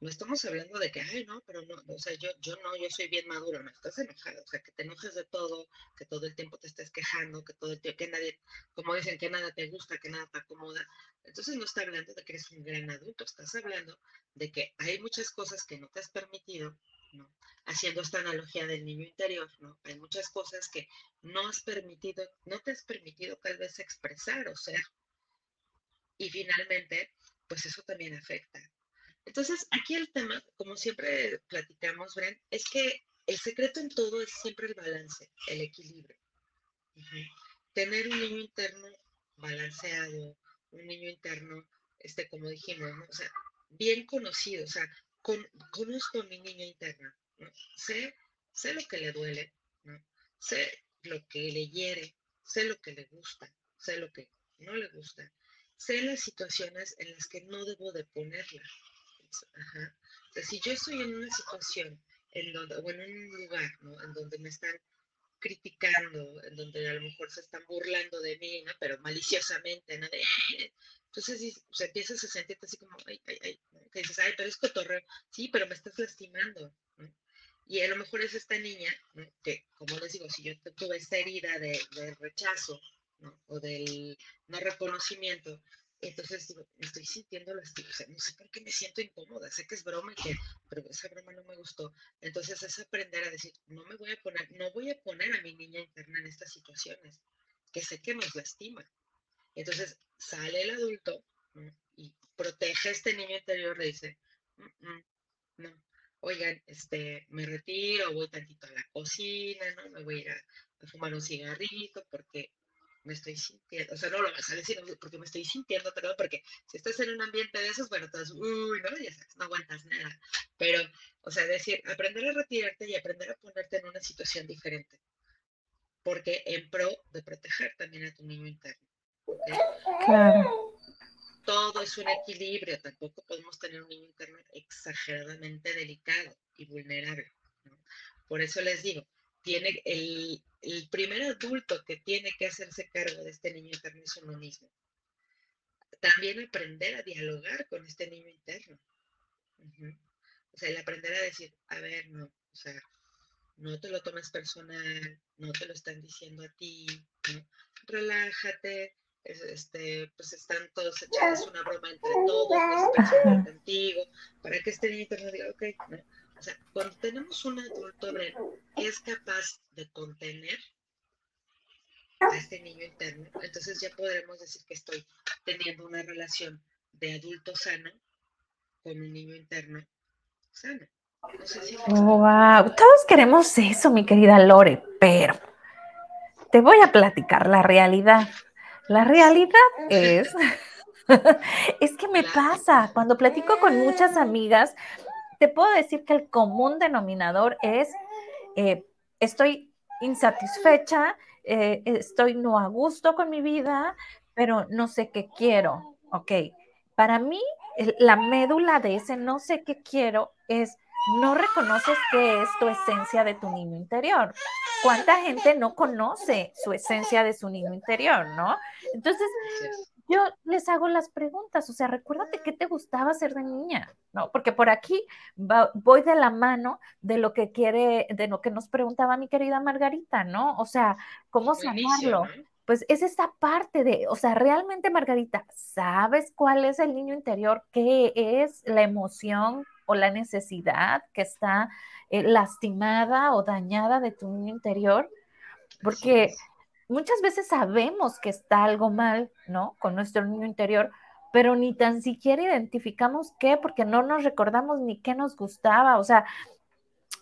no estamos hablando de que, ay, no, pero no, o sea, yo, yo no, yo soy bien maduro, no, estás enojado, o sea, que te enojes de todo, que todo el tiempo te estés quejando, que todo el tiempo, que nadie, como dicen, que nada te gusta, que nada te acomoda. Entonces no está hablando de que eres un gran adulto, estás hablando de que hay muchas cosas que no te has permitido, ¿no? Haciendo esta analogía del niño interior, ¿no? Hay muchas cosas que no has permitido, no te has permitido tal vez expresar o ser. Y finalmente, pues eso también afecta entonces, aquí el tema, como siempre platicamos, Bren, es que el secreto en todo es siempre el balance, el equilibrio. Tener un niño interno balanceado, un niño interno, este, como dijimos, o sea, bien conocido, o sea, conozco a mi niño interno, ¿no? sé, sé lo que le duele, ¿no? sé lo que le hiere, sé lo que le gusta, sé lo que no le gusta, sé las situaciones en las que no debo de ponerla, si yo estoy en una situación en donde, o en un lugar, ¿no? En donde me están criticando, en donde a lo mejor se están burlando de mí, ¿no? Pero maliciosamente, ¿no? entonces o sea, empiezas a sentirte así como, ay, ay, ay, que dices, ay, pero es cotorreo, sí, pero me estás lastimando, ¿no? Y a lo mejor es esta niña, ¿no? que, como les digo, si yo tuve esta herida de, de rechazo, ¿no? O del no reconocimiento, entonces estoy sintiendo lastimada, o no sé por qué me siento incómoda, sé que es broma y que, pero esa broma no me gustó. Entonces es aprender a decir, no me voy a poner, no voy a poner a mi niña interna en estas situaciones, que sé que nos lastima. Entonces sale el adulto y protege a este niño interior, le dice, mm, mm, no, oigan, este, me retiro, voy tantito a la cocina, ¿no? Me voy a ir a fumar un cigarrito porque me estoy sintiendo, o sea, no lo vas a decir porque me estoy sintiendo, perdón, porque si estás en un ambiente de esos, bueno, estás, uy, no, ya sabes, no aguantas nada. Pero, o sea, decir, aprender a retirarte y aprender a ponerte en una situación diferente. Porque en pro de proteger también a tu niño interno. Claro. Todo es un equilibrio, tampoco podemos tener un niño interno exageradamente delicado y vulnerable. Por eso les digo, tiene el, el primer adulto que tiene que hacerse cargo de este niño interno es uno mismo. También aprender a dialogar con este niño interno. O sea, el aprender a decir, a ver, no, o sea, no te lo tomes personal, no te lo están diciendo a ti, relájate, este, pues están todos echados una broma entre todos, pues, contigo, para que este niño interno diga, ok, ¿no? O sea, cuando tenemos un adulto que es capaz de contener a este niño interno, entonces ya podremos decir que estoy teniendo una relación de adulto sano con un niño interno sano. wow, todos queremos eso, mi querida Lore, pero te voy a platicar la realidad. La realidad es, es que me pasa, cuando platico con muchas amigas, te puedo decir que el común denominador es, eh, estoy insatisfecha, eh, estoy no a gusto con mi vida, pero no sé qué quiero. Ok, para mí la médula de ese no sé qué quiero es no reconoces qué es tu esencia de tu niño interior. ¿Cuánta gente no conoce su esencia de su niño interior, no? Entonces, yo les hago las preguntas, o sea, recuérdate qué te gustaba ser de niña, ¿no? Porque por aquí voy de la mano de lo que quiere, de lo que nos preguntaba mi querida Margarita, ¿no? O sea, ¿cómo sanarlo? Pues es esta parte de, o sea, realmente Margarita, ¿sabes cuál es el niño interior? ¿Qué es la emoción o la necesidad que está eh, lastimada o dañada de tu niño interior? Porque muchas veces sabemos que está algo mal, ¿no? Con nuestro niño interior, pero ni tan siquiera identificamos qué, porque no nos recordamos ni qué nos gustaba. O sea,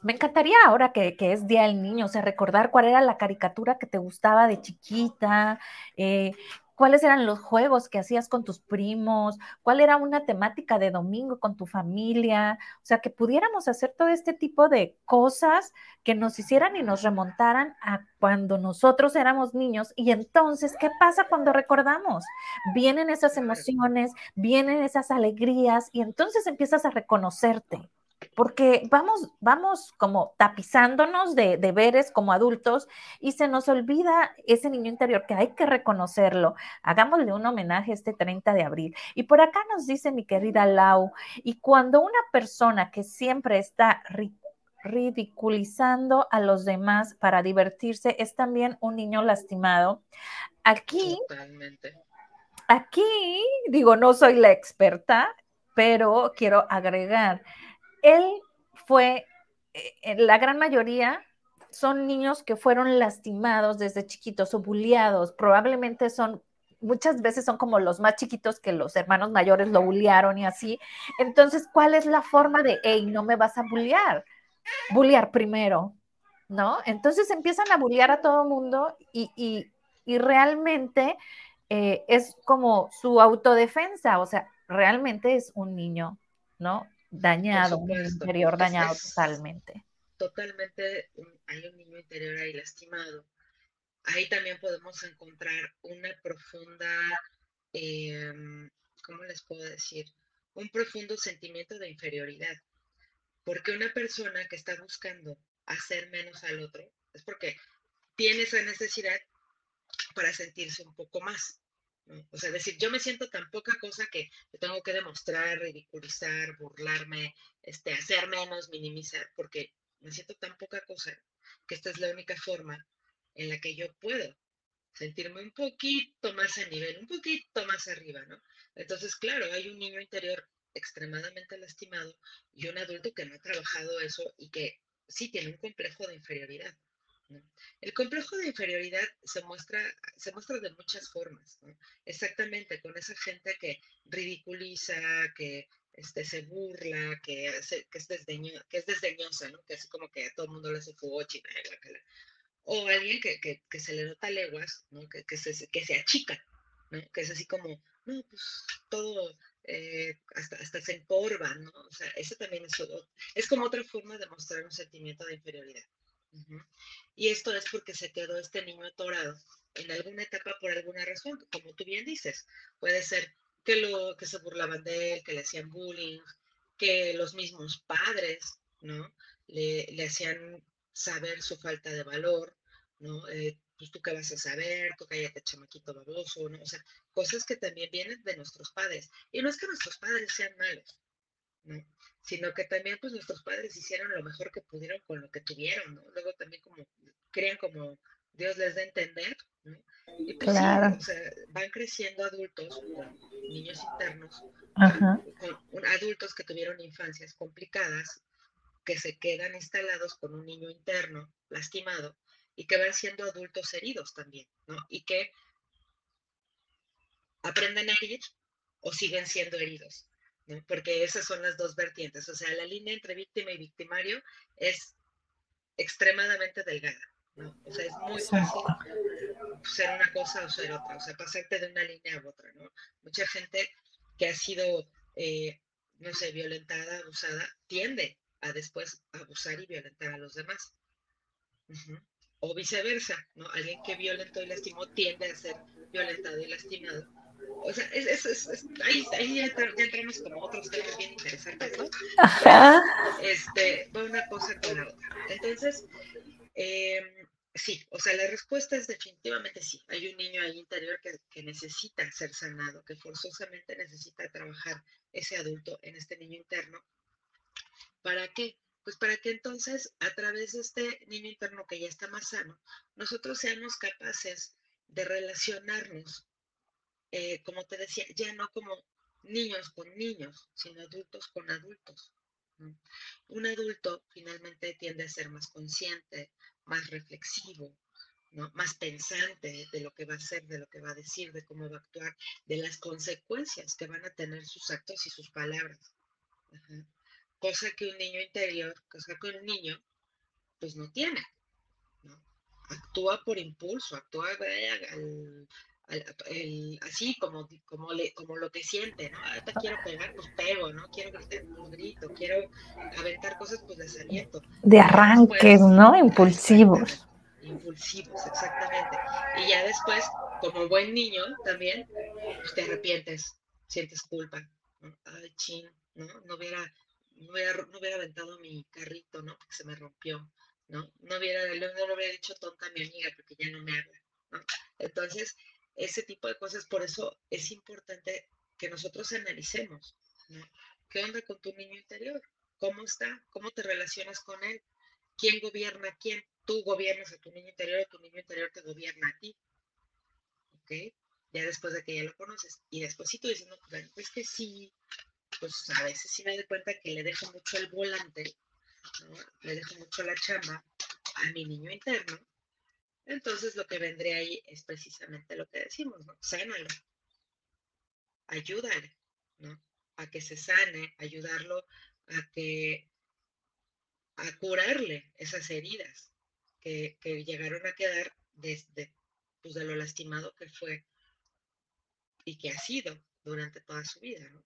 me encantaría ahora que, es Día del Niño, o sea, recordar cuál era la caricatura que te gustaba de chiquita, eh, cuáles eran los juegos que hacías con tus primos, cuál era una temática de domingo con tu familia, o sea, que pudiéramos hacer todo este tipo de cosas que nos hicieran y nos remontaran a cuando nosotros éramos niños. Y entonces, ¿qué pasa cuando recordamos? Vienen esas emociones, vienen esas alegrías y entonces empiezas a reconocerte porque vamos, vamos como tapizándonos de deberes como adultos y se nos olvida ese niño interior que hay que reconocerlo. Hagámosle un homenaje este 30 de abril. Y por acá nos dice mi querida Lau, y cuando una persona que siempre está ridiculizando a los demás para divertirse es también un niño lastimado. Aquí, aquí digo, no soy la experta, pero quiero agregar él fue, eh, la gran mayoría son niños que fueron lastimados desde chiquitos o bulliados, probablemente son muchas veces son como los más chiquitos que los hermanos mayores lo bullearon y así. Entonces, ¿cuál es la forma de, hey, no me vas a bullear? Bullear primero, ¿no? Entonces empiezan a bullear a todo mundo y, realmente eh, es como su autodefensa, o sea, realmente es un niño, ¿no? Dañado, un interior dañado totalmente. Totalmente, hay un niño interior ahí lastimado. Ahí también podemos encontrar una profunda, em, ¿cómo les puedo decir? Un profundo sentimiento de inferioridad. Porque una persona que está buscando hacer menos al otro es porque tiene esa necesidad para sentirse un poco más. O sea, decir, yo me siento tan poca cosa que tengo que demostrar, ridiculizar, burlarme, este, hacer menos, minimizar, porque me siento tan poca cosa que esta es la única forma en la que yo puedo sentirme un poquito más a nivel, un poquito más arriba, ¿no? Entonces, claro, hay un niño interior extremadamente lastimado y un adulto que no ha trabajado eso y que sí tiene un complejo de inferioridad. El complejo de inferioridad se muestra, se muestra de muchas formas, exactamente con esa gente que ridiculiza, que este, se burla, que, que, es que es desdeñosa, ¿no? que así como que a todo el mundo le hace fugochi, o alguien que, que, se le nota leguas, ¿no? que, que, se, que se achica, ¿no? que es así como, no, pues todo, eh, hasta, hasta se encorva, ¿no? O sea, eso también es, es como otra forma de mostrar un sentimiento de inferioridad. Y esto es porque se quedó este niño atorado en alguna etapa por alguna razón, como tú bien dices. Puede ser que, lo, que se burlaban de él, que le hacían bullying, que los mismos padres, ¿no? Le, hacían saber su falta de valor, ¿no? Eh, pues tú qué vas a saber, tú cállate chamaquito baboso, ¿no? O sea, cosas que también vienen de nuestros padres. Y no es que nuestros padres sean malos, ¿no? Sino que también pues nuestros padres hicieron lo mejor que pudieron con lo que tuvieron, ¿no? Luego también como creen como Dios les da a entender, ¿no? Y pues claro. sí, o sea, van creciendo adultos, niños internos, Con, adultos que tuvieron infancias complicadas, que se quedan instalados con un niño interno lastimado y que van siendo adultos heridos también, ¿no? Y que aprenden a herir o siguen siendo heridos. Porque esas son las dos vertientes. O sea, la línea entre víctima y victimario es extremadamente delgada. ¿no? O sea, es muy fácil ser una cosa o ser otra, o sea, pasarte de una línea a otra. ¿no? Mucha gente que ha sido, eh, no sé, violentada, abusada, tiende a después abusar y violentar a los demás. O viceversa, ¿no? Alguien que violentó y lastimó tiende a ser violentado y lastimado o sea, es, es, es, ahí, ahí ya, entramos como otros temas bien interesantes, ¿no? Ajá. Este, va una cosa con la otra. Entonces, eh, sí, o sea, la respuesta es definitivamente sí. Hay un niño ahí interior que, que necesita ser sanado, que forzosamente necesita trabajar ese adulto en este niño interno. ¿Para qué? Pues para que entonces, a través de este niño interno que ya está más sano, nosotros seamos capaces de relacionarnos eh, como te decía, ya no como niños con niños, sino adultos con adultos. Un adulto finalmente tiende a ser más consciente, más reflexivo, más pensante de lo que va a hacer, de lo que va a decir, de cómo va a actuar, de las consecuencias que van a tener sus actos y sus palabras. Cosa que un niño interior, cosa que un niño, pues no tiene. ¿no? Actúa por impulso, actúa al, así como, como, le, como lo que siente, ¿no? Ahorita quiero pegar, pues pego, ¿no? Quiero gritar, pues grito, quiero aventar cosas, pues les aviento. De arranques, ¿no? Impulsivos. Impulsivos, exactamente. Y ya después, como buen niño también, pues te arrepientes, sientes culpa. ¿no? Ay, chin, ¿no? No hubiera, no hubiera, no hubiera aventado mi carrito, ¿no? Porque se me rompió, ¿no? No hubiera, no, lo hubiera dicho tonta a mi amiga porque ya no me habla, ¿no? Entonces, ese tipo de cosas. Por eso es importante que nosotros analicemos. ¿Qué onda con tu niño interior? ¿Cómo está? ¿Cómo te relacionas con él? ¿Quién gobierna a quién? Tú gobiernas a tu niño interior y tu niño interior te gobierna a ti. ¿Ok? Ya después de que ya lo conoces. Y después si tú dices, no, pues, que sí, pues a veces sí me doy cuenta que le dejo mucho el volante, le dejo mucho la chamba a mi niño interno, entonces lo que vendría ahí es precisamente lo que decimos, ¿no? Sánalo, ayúdale, ¿no? A que se sane, ayudarlo a que, a curarle esas heridas que, que llegaron a quedar desde, pues lo lastimado que fue y que ha sido durante toda su vida, ¿no?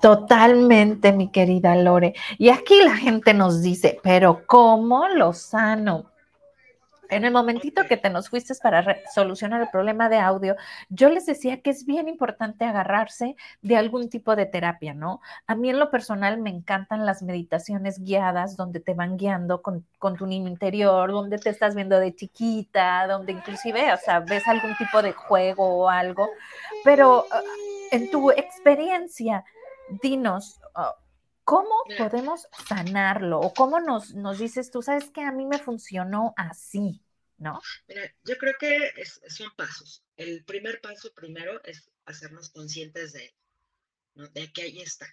Totalmente, mi querida Lore. Y aquí la gente nos dice, pero ¿cómo lo sano? En el momentito que te nos fuiste para solucionar el problema de audio, yo les decía que es bien importante agarrarse de algún tipo de terapia, ¿no? A mí en lo personal me encantan las meditaciones guiadas donde te van guiando con, con tu niño interior, donde te estás viendo de chiquita, donde inclusive, o sea, ves algún tipo de juego o algo, pero ah, en tu experiencia, dinos, ah, ¿cómo podemos sanarlo? ¿O cómo nos, nos dices tú, sabes que a mí me funcionó así, ¿no? Mira, yo creo que son pasos. El primer paso primero es hacernos conscientes de ¿no? De que ahí está.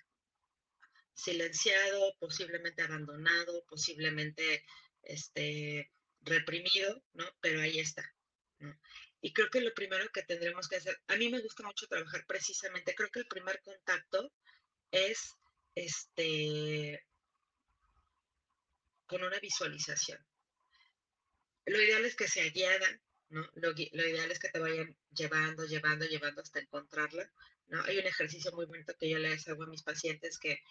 Silenciado, posiblemente abandonado, posiblemente este, reprimido, ¿no? Pero ahí está. ¿no? Y creo que lo primero que tendremos que hacer, a mí me gusta mucho trabajar precisamente, creo que el primer contacto es este con una visualización. Lo ideal es que sea guiada, ¿no? Lo, ideal es que te vayan llevando, llevando, llevando hasta encontrarla, ¿no? Hay un ejercicio muy bonito que yo les hago a mis pacientes que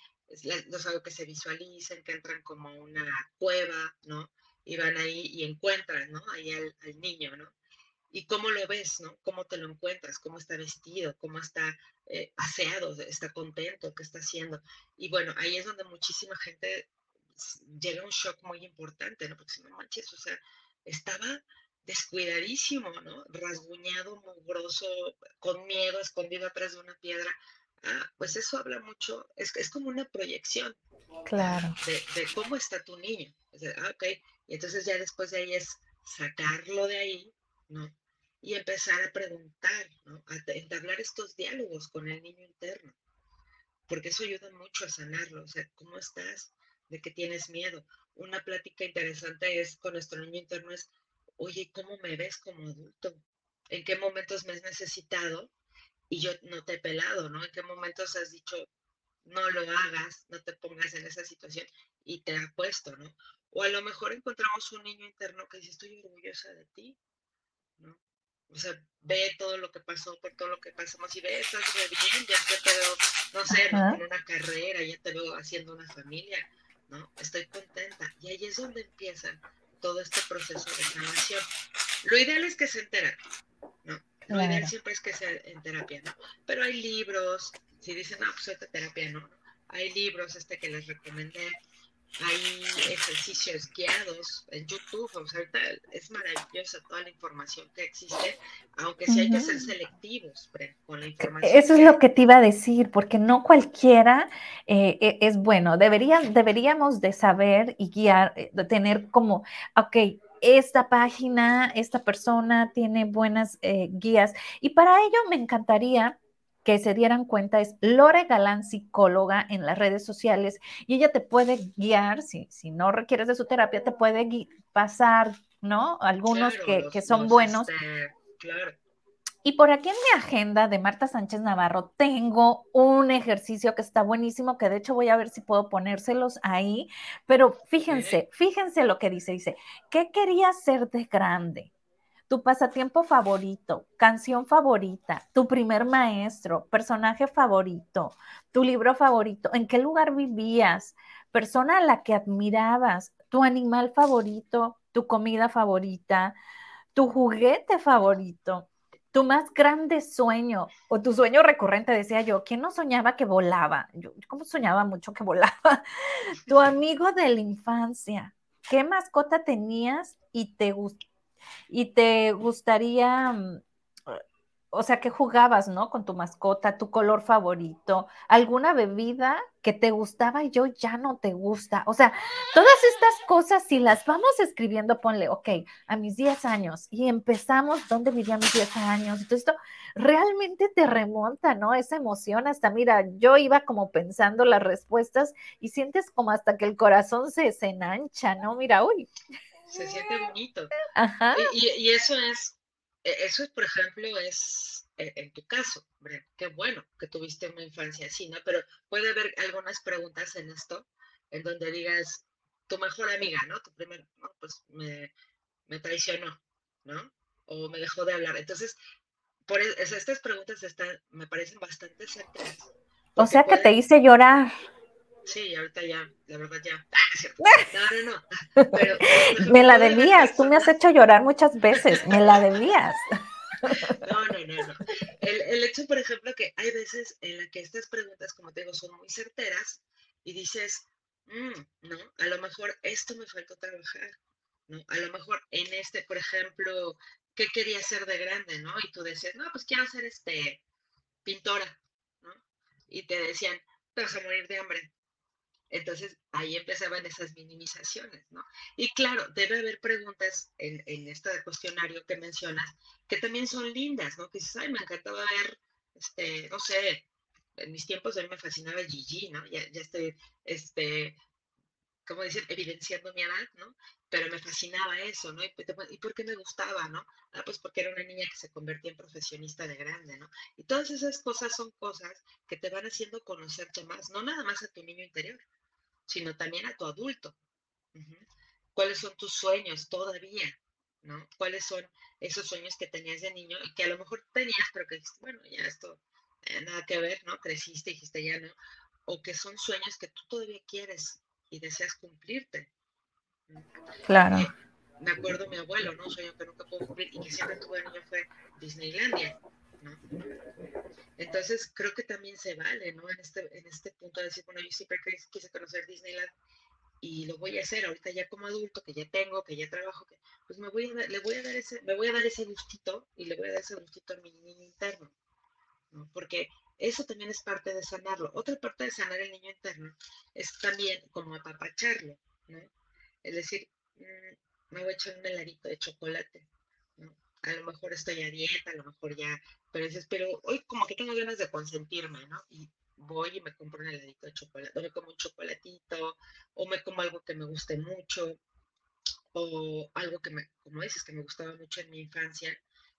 los hago que se visualicen, que entran como una cueva, ¿no? Y van ahí y encuentran, ¿no? Ahí al, al niño, ¿no? Y cómo lo ves, ¿no? Cómo te lo encuentras, cómo está vestido, cómo está eh, aseado, está contento, qué está haciendo. Y bueno, ahí es donde muchísima gente llega a un shock muy importante, ¿no? Porque si no manches, o sea, estaba descuidadísimo, ¿no? Rasguñado, mugroso, con miedo, escondido atrás de una piedra. Ah, pues eso habla mucho, es, es como una proyección. Claro. De, de cómo está tu niño. ah, ok. Y entonces ya después de ahí es sacarlo de ahí, ¿no? Y empezar a preguntar, a entablar estos diálogos con el niño interno, porque eso ayuda mucho a sanarlo, o sea, ¿cómo estás? ¿De qué tienes miedo? Una plática interesante es con nuestro niño interno es, oye, ¿cómo me ves como adulto? ¿En qué momentos me has necesitado? y yo no te he pelado, ¿no? ¿En qué momentos has dicho, no lo hagas, no te pongas en esa situación y te ha puesto, ¿no? O a lo mejor encontramos un niño interno que dice, estoy orgullosa de ti, ¿no? O sea, ve todo lo que pasó, por todo lo que pasamos y ve, estás bien, ya te veo, no sé, en una carrera, ya te veo haciendo una familia, ¿no? Estoy contenta. Y ahí es donde empieza todo este proceso de sanación. Lo ideal es que se entera, ¿no? Lo ideal siempre es que sea en terapia, ¿no? Pero hay libros, si dicen, no, pues esta terapia no, hay libros este que les recomendé, hay ejercicios guiados en YouTube, o sea, ahorita es maravillosa toda la información que existe, aunque sí hay que ser selectivos con la información. Eso es lo que te iba a decir, porque no cualquiera eh, e, es bueno, Debería, deberíamos de saber y guiar, eh, de tener como, ok, esta página, esta persona tiene buenas eh, guías. Y para ello me encantaría que se dieran cuenta es Lore Galán, psicóloga en las redes sociales, y ella te puede guiar, si, si no requieres de su terapia, te puede pasar, ¿no? Algunos que, son buenos. Este, claro. Y por aquí en mi agenda de Marta Sánchez Navarro tengo un ejercicio que está buenísimo, que de hecho voy a ver si puedo ponérselos ahí, pero fíjense, fíjense lo que dice, dice, ¿qué quería ser de grande? Tu pasatiempo favorito, canción favorita, tu primer maestro, personaje favorito, tu libro favorito, en qué lugar vivías, persona a la que admirabas, tu animal favorito, tu comida favorita, tu juguete favorito, tu más grande sueño o tu sueño recurrente, decía yo, ¿quién no soñaba que volaba? Yo, como soñaba mucho que volaba. tu amigo de la infancia, ¿qué mascota tenías y te, y te gustaría mm, o sea, que jugabas, ¿no? Con tu mascota, tu color favorito, alguna bebida que te gustaba y yo ya no te gusta. O sea, todas estas cosas, si las vamos escribiendo, ponle, ok, a mis 10 años y empezamos, ¿dónde vivía mis 10 años? Y todo esto realmente te remonta, ¿no? Esa emoción, hasta, mira, yo iba como pensando las respuestas y sientes como hasta que el corazón se, se enancha, ¿no? Mira, uy. Se siente bonito. Ajá. Y, y eso es e, eso, por ejemplo, es e, en tu caso, qué bueno que tuviste una infancia así, ¿no? Pero puede haber algunas preguntas en esto, en donde digas, tu mejor amiga, ¿no? Tu primer, no, pues me, traicionó, ¿no? O me dejó de hablar. Entonces, por e, estas preguntas están, me parecen bastante certeras. O sea que te hice llorar. Sí, ahorita ya, la verdad ya. No, no, no. Pero, me la debías, tú me has hecho llorar muchas veces, me la debías. No, no, no, no. El, el hecho, por ejemplo, que hay veces en las que estas preguntas, como te digo, son muy certeras y dices, mm, no, a lo mejor esto me faltó trabajar, ¿no? A lo mejor en este, por ejemplo, ¿qué quería ser de grande, no? Y tú decías, no, pues quiero ser este, pintora, ¿no? Y te decían, te vas a morir de hambre, entonces ahí empezaban esas minimizaciones, ¿no? Y claro, debe haber preguntas en, en este cuestionario que mencionas que también son lindas, ¿no? Que dices, ay, me encantaba ver, este, no sé, en mis tiempos a mí me fascinaba Gigi, ¿no? Ya, ya estoy, este, ¿cómo decir? Evidenciando mi edad, ¿no? Pero me fascinaba eso, ¿no? ¿Y, por qué me gustaba, no? Ah, pues porque era una niña que se convertía en profesionista de grande, ¿no? Y todas esas cosas son cosas que te van haciendo conocerte más, no nada más a tu niño interior, sino también a tu adulto. ¿Cuáles son tus sueños todavía? ¿no? ¿Cuáles son esos sueños que tenías de niño y que a lo mejor tenías, pero que dijiste, bueno, ya esto eh, nada que ver, ¿no? Creciste dijiste ya no. O que son sueños que tú todavía quieres y deseas cumplirte. Claro. Eh, me acuerdo mi abuelo, ¿no? Sueño que nunca puedo cumplir y que siempre tuve niño fue Disneylandia. Entonces creo que también se vale, ¿no? En este, en este punto de decir, bueno, yo siempre quise conocer Disneyland y lo voy a hacer ahorita ya como adulto, que ya tengo, que ya trabajo, que, pues me voy a, le voy a dar ese, me voy a dar ese gustito y le voy a dar ese gustito a mi niño interno, ¿no? Porque eso también es parte de sanarlo. Otra parte de sanar el niño interno es también como apapacharlo, ¿no? Es decir, mm, me voy a echar un heladito de chocolate, a lo mejor estoy a dieta, a lo mejor ya, pero dices, pero hoy como que tengo ganas de consentirme, ¿no? Y voy y me compro un heladito de chocolate, o me como un chocolatito, o me como algo que me guste mucho, o algo que me, como dices, que me gustaba mucho en mi infancia,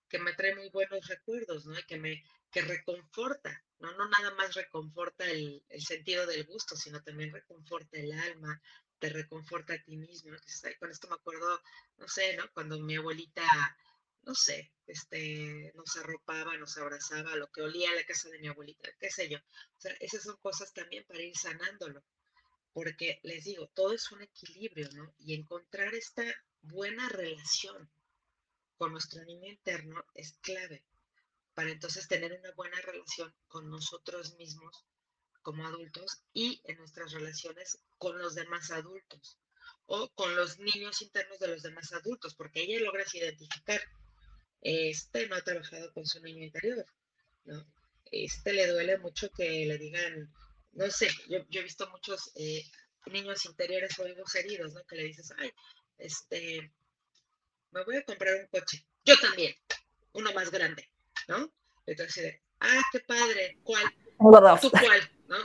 que me trae muy buenos recuerdos, ¿no? Y que me, que reconforta, ¿no? No nada más reconforta el, sentido del gusto, sino también reconforta el alma, te reconforta a ti mismo. Con esto me acuerdo, no sé, ¿no? Cuando mi abuelita, no sé, este, nos arropaba, nos abrazaba, lo que olía a la casa de mi abuelita, qué sé yo. O sea, esas son cosas también para ir sanándolo. Porque les digo, todo es un equilibrio, ¿no? Y encontrar esta buena relación con nuestro niño interno es clave para entonces tener una buena relación con nosotros mismos como adultos y en nuestras relaciones con los demás adultos o con los niños internos de los demás adultos, porque ella logra identificar, este no ha trabajado con su niño interior, ¿no? Este le duele mucho que le digan, no sé, yo, he visto muchos eh, niños interiores o hijos heridos, ¿no? Que le dices, ay, este, me voy a comprar un coche, yo también, uno más grande, ¿no? Entonces, ah, qué padre, ¿cuál? ¿Tú cuál? ¿No?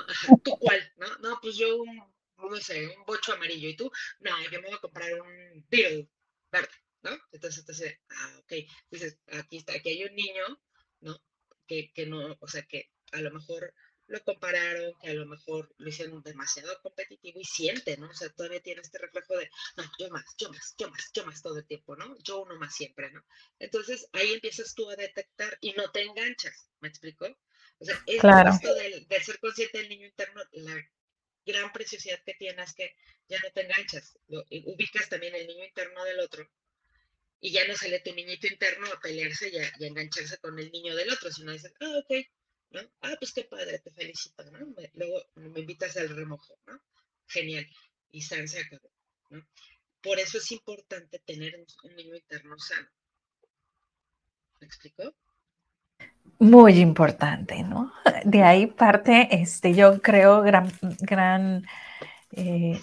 ¿Tú cuál? ¿No? No, pues yo un, no sé, un bocho amarillo. ¿Y tú? No, yo me voy a comprar un Beetle verde, ¿no? Entonces, entonces, ah, ok. Dices, aquí está, aquí hay un niño, ¿no? Que, que no, o sea, que a lo mejor lo compararon, que a lo mejor lo hicieron demasiado competitivo y siente, ¿no? O sea, todavía tiene este reflejo de, no, yo más, yo más, yo más, yo más todo el tiempo, ¿no? Yo uno más siempre, ¿no? Entonces ahí empiezas tú a detectar y no te enganchas, ¿me explico? O sea, es esto del, ser consciente del niño interno, la gran preciosidad que tiene es que ya no te enganchas, lo, ubicas también el niño interno del otro y ya no sale tu niñito interno a pelearse y a, y a engancharse con el niño del otro, sino dices, ah, ok, Ah, pues qué padre, te felicito, ¿no? luego me invitas al remojo, ¿no? Genial. Y San se acabó, ¿no? Por eso es importante tener un niño interno sano. ¿Me explicó? Muy importante, ¿no? De ahí parte, este, yo creo, gran, gran eh,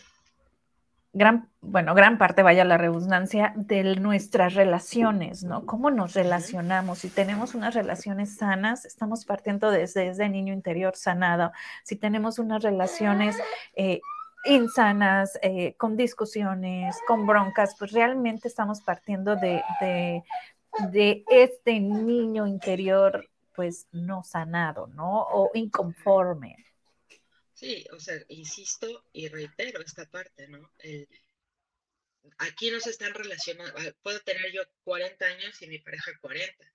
gran, bueno, gran parte, vaya la redundancia, de nuestras relaciones, ¿no? Cómo nos relacionamos. Si tenemos unas relaciones sanas, estamos partiendo desde ese niño interior sanado. Si tenemos unas relaciones eh, insanas, eh, con discusiones, con broncas, pues realmente estamos partiendo de, de, de este niño interior, pues no sanado, ¿no? O inconforme. Sí, o sea, insisto y reitero esta parte, ¿no? El, aquí nos están relacionando, ah, puedo tener yo 40 años y mi pareja 40,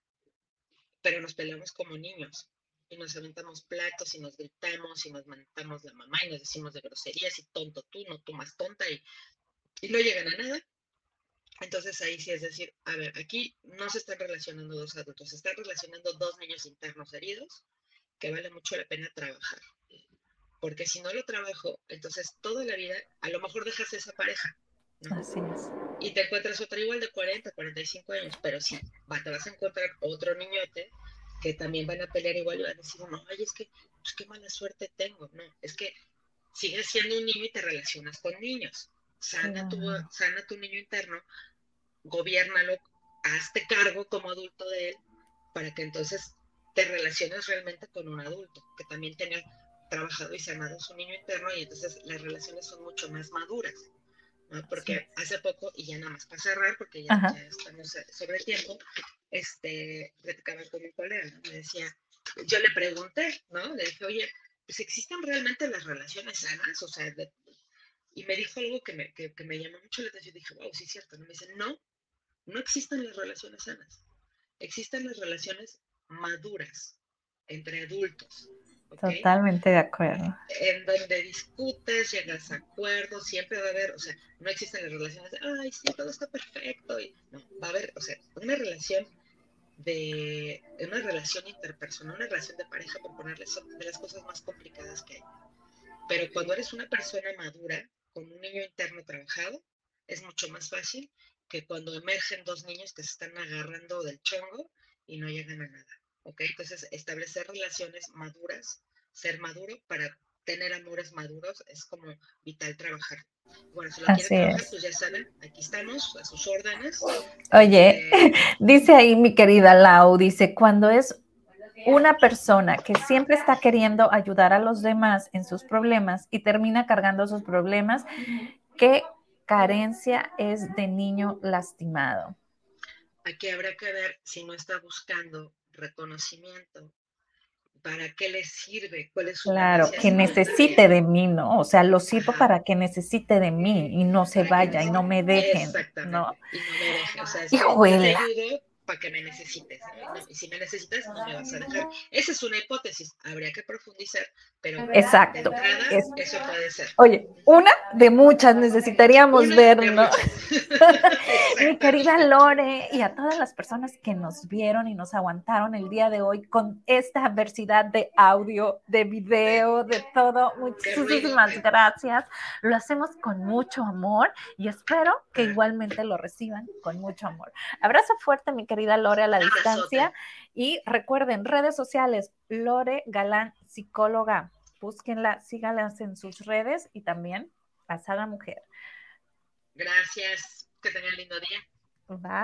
pero nos peleamos como niños y nos aventamos platos y nos gritamos y nos mentamos la mamá y nos decimos de groserías y tonto tú, no tú más tonta y, y no llegan a nada. Entonces ahí sí es decir, a ver, aquí no se están relacionando dos adultos, se están relacionando dos niños internos heridos que vale mucho la pena trabajar porque si no lo trabajo, entonces toda la vida a lo mejor dejas esa pareja. Así es. Y te encuentras otra igual de 40, 45 años, pero sí, va, te vas a encontrar otro niñote que también van a pelear igual y van a decir, no, ay, es que, pues qué mala suerte tengo. No, es que sigues siendo un niño y te relacionas con niños. Sana, tu, sana tu niño interno, gobiernalo, hazte cargo como adulto de él, para que entonces te relaciones realmente con un adulto, que también tenga trabajado y sanado su niño interno y entonces las relaciones son mucho más maduras. ¿no? Porque hace poco, y ya nada más para cerrar, porque ya, estamos sobre el tiempo, este, platicaba con mi colega, ¿no? me decía, yo le pregunté, ¿no? Le dije, oye, pues existen realmente las relaciones sanas, o sea, y me dijo algo que me, que, que me llamó mucho la atención, dije, wow, sí es cierto, ¿no? Me dice, no, no existen las relaciones sanas, existen las relaciones maduras entre adultos, Totalmente de acuerdo. En donde discutes, llegas a acuerdos, siempre va a haber, o sea, no existen las relaciones de, ay, sí, todo está perfecto. Y, no, va a haber, o sea, una relación de, una relación interpersonal, una relación de pareja, por ponerle, son de las cosas más complicadas que hay. Pero cuando eres una persona madura, con un niño interno trabajado, es mucho más fácil que cuando emergen dos niños que se están agarrando del chongo y no llegan a nada. ¿Ok? Entonces, establecer relaciones maduras, ser maduro para tener amores maduros es como vital trabajar. Bueno, si lo quieren trabajar, pues ya saben, aquí estamos, a sus órdenes. Oye, eh, dice ahí mi querida Lau, dice, cuando es una persona que siempre está queriendo ayudar a los demás en sus problemas y termina cargando sus problemas, ¿qué carencia es de niño lastimado? Aquí habrá que ver si no está buscando reconocimiento para qué le sirve, cuál es su Claro, que necesite de mí, ¿no? O sea, lo sirvo para que necesite de mí y no se vaya y no me dejen, ¿no? Y no me dejen, o sea, para que me necesites. Y si me necesitas, no me vas a dejar. Esa es una hipótesis, habría que profundizar, pero Exacto. eso puede ser. Oye, una de muchas necesitaríamos ver, ¿no? Mi querida Lore y a todas las personas que nos vieron y nos aguantaron el día de hoy con esta adversidad de audio, de video, de todo. Muchísimas gracias. Lo hacemos con mucho amor y espero que igualmente lo reciban con mucho amor. Abrazo fuerte, mi querida Lore, a la distancia. Y recuerden, redes sociales, Lore Galán, psicóloga. Búsquenla, síganlas en sus redes y también Pasada Mujer. Gracias. Que tengan lindo día. Bye.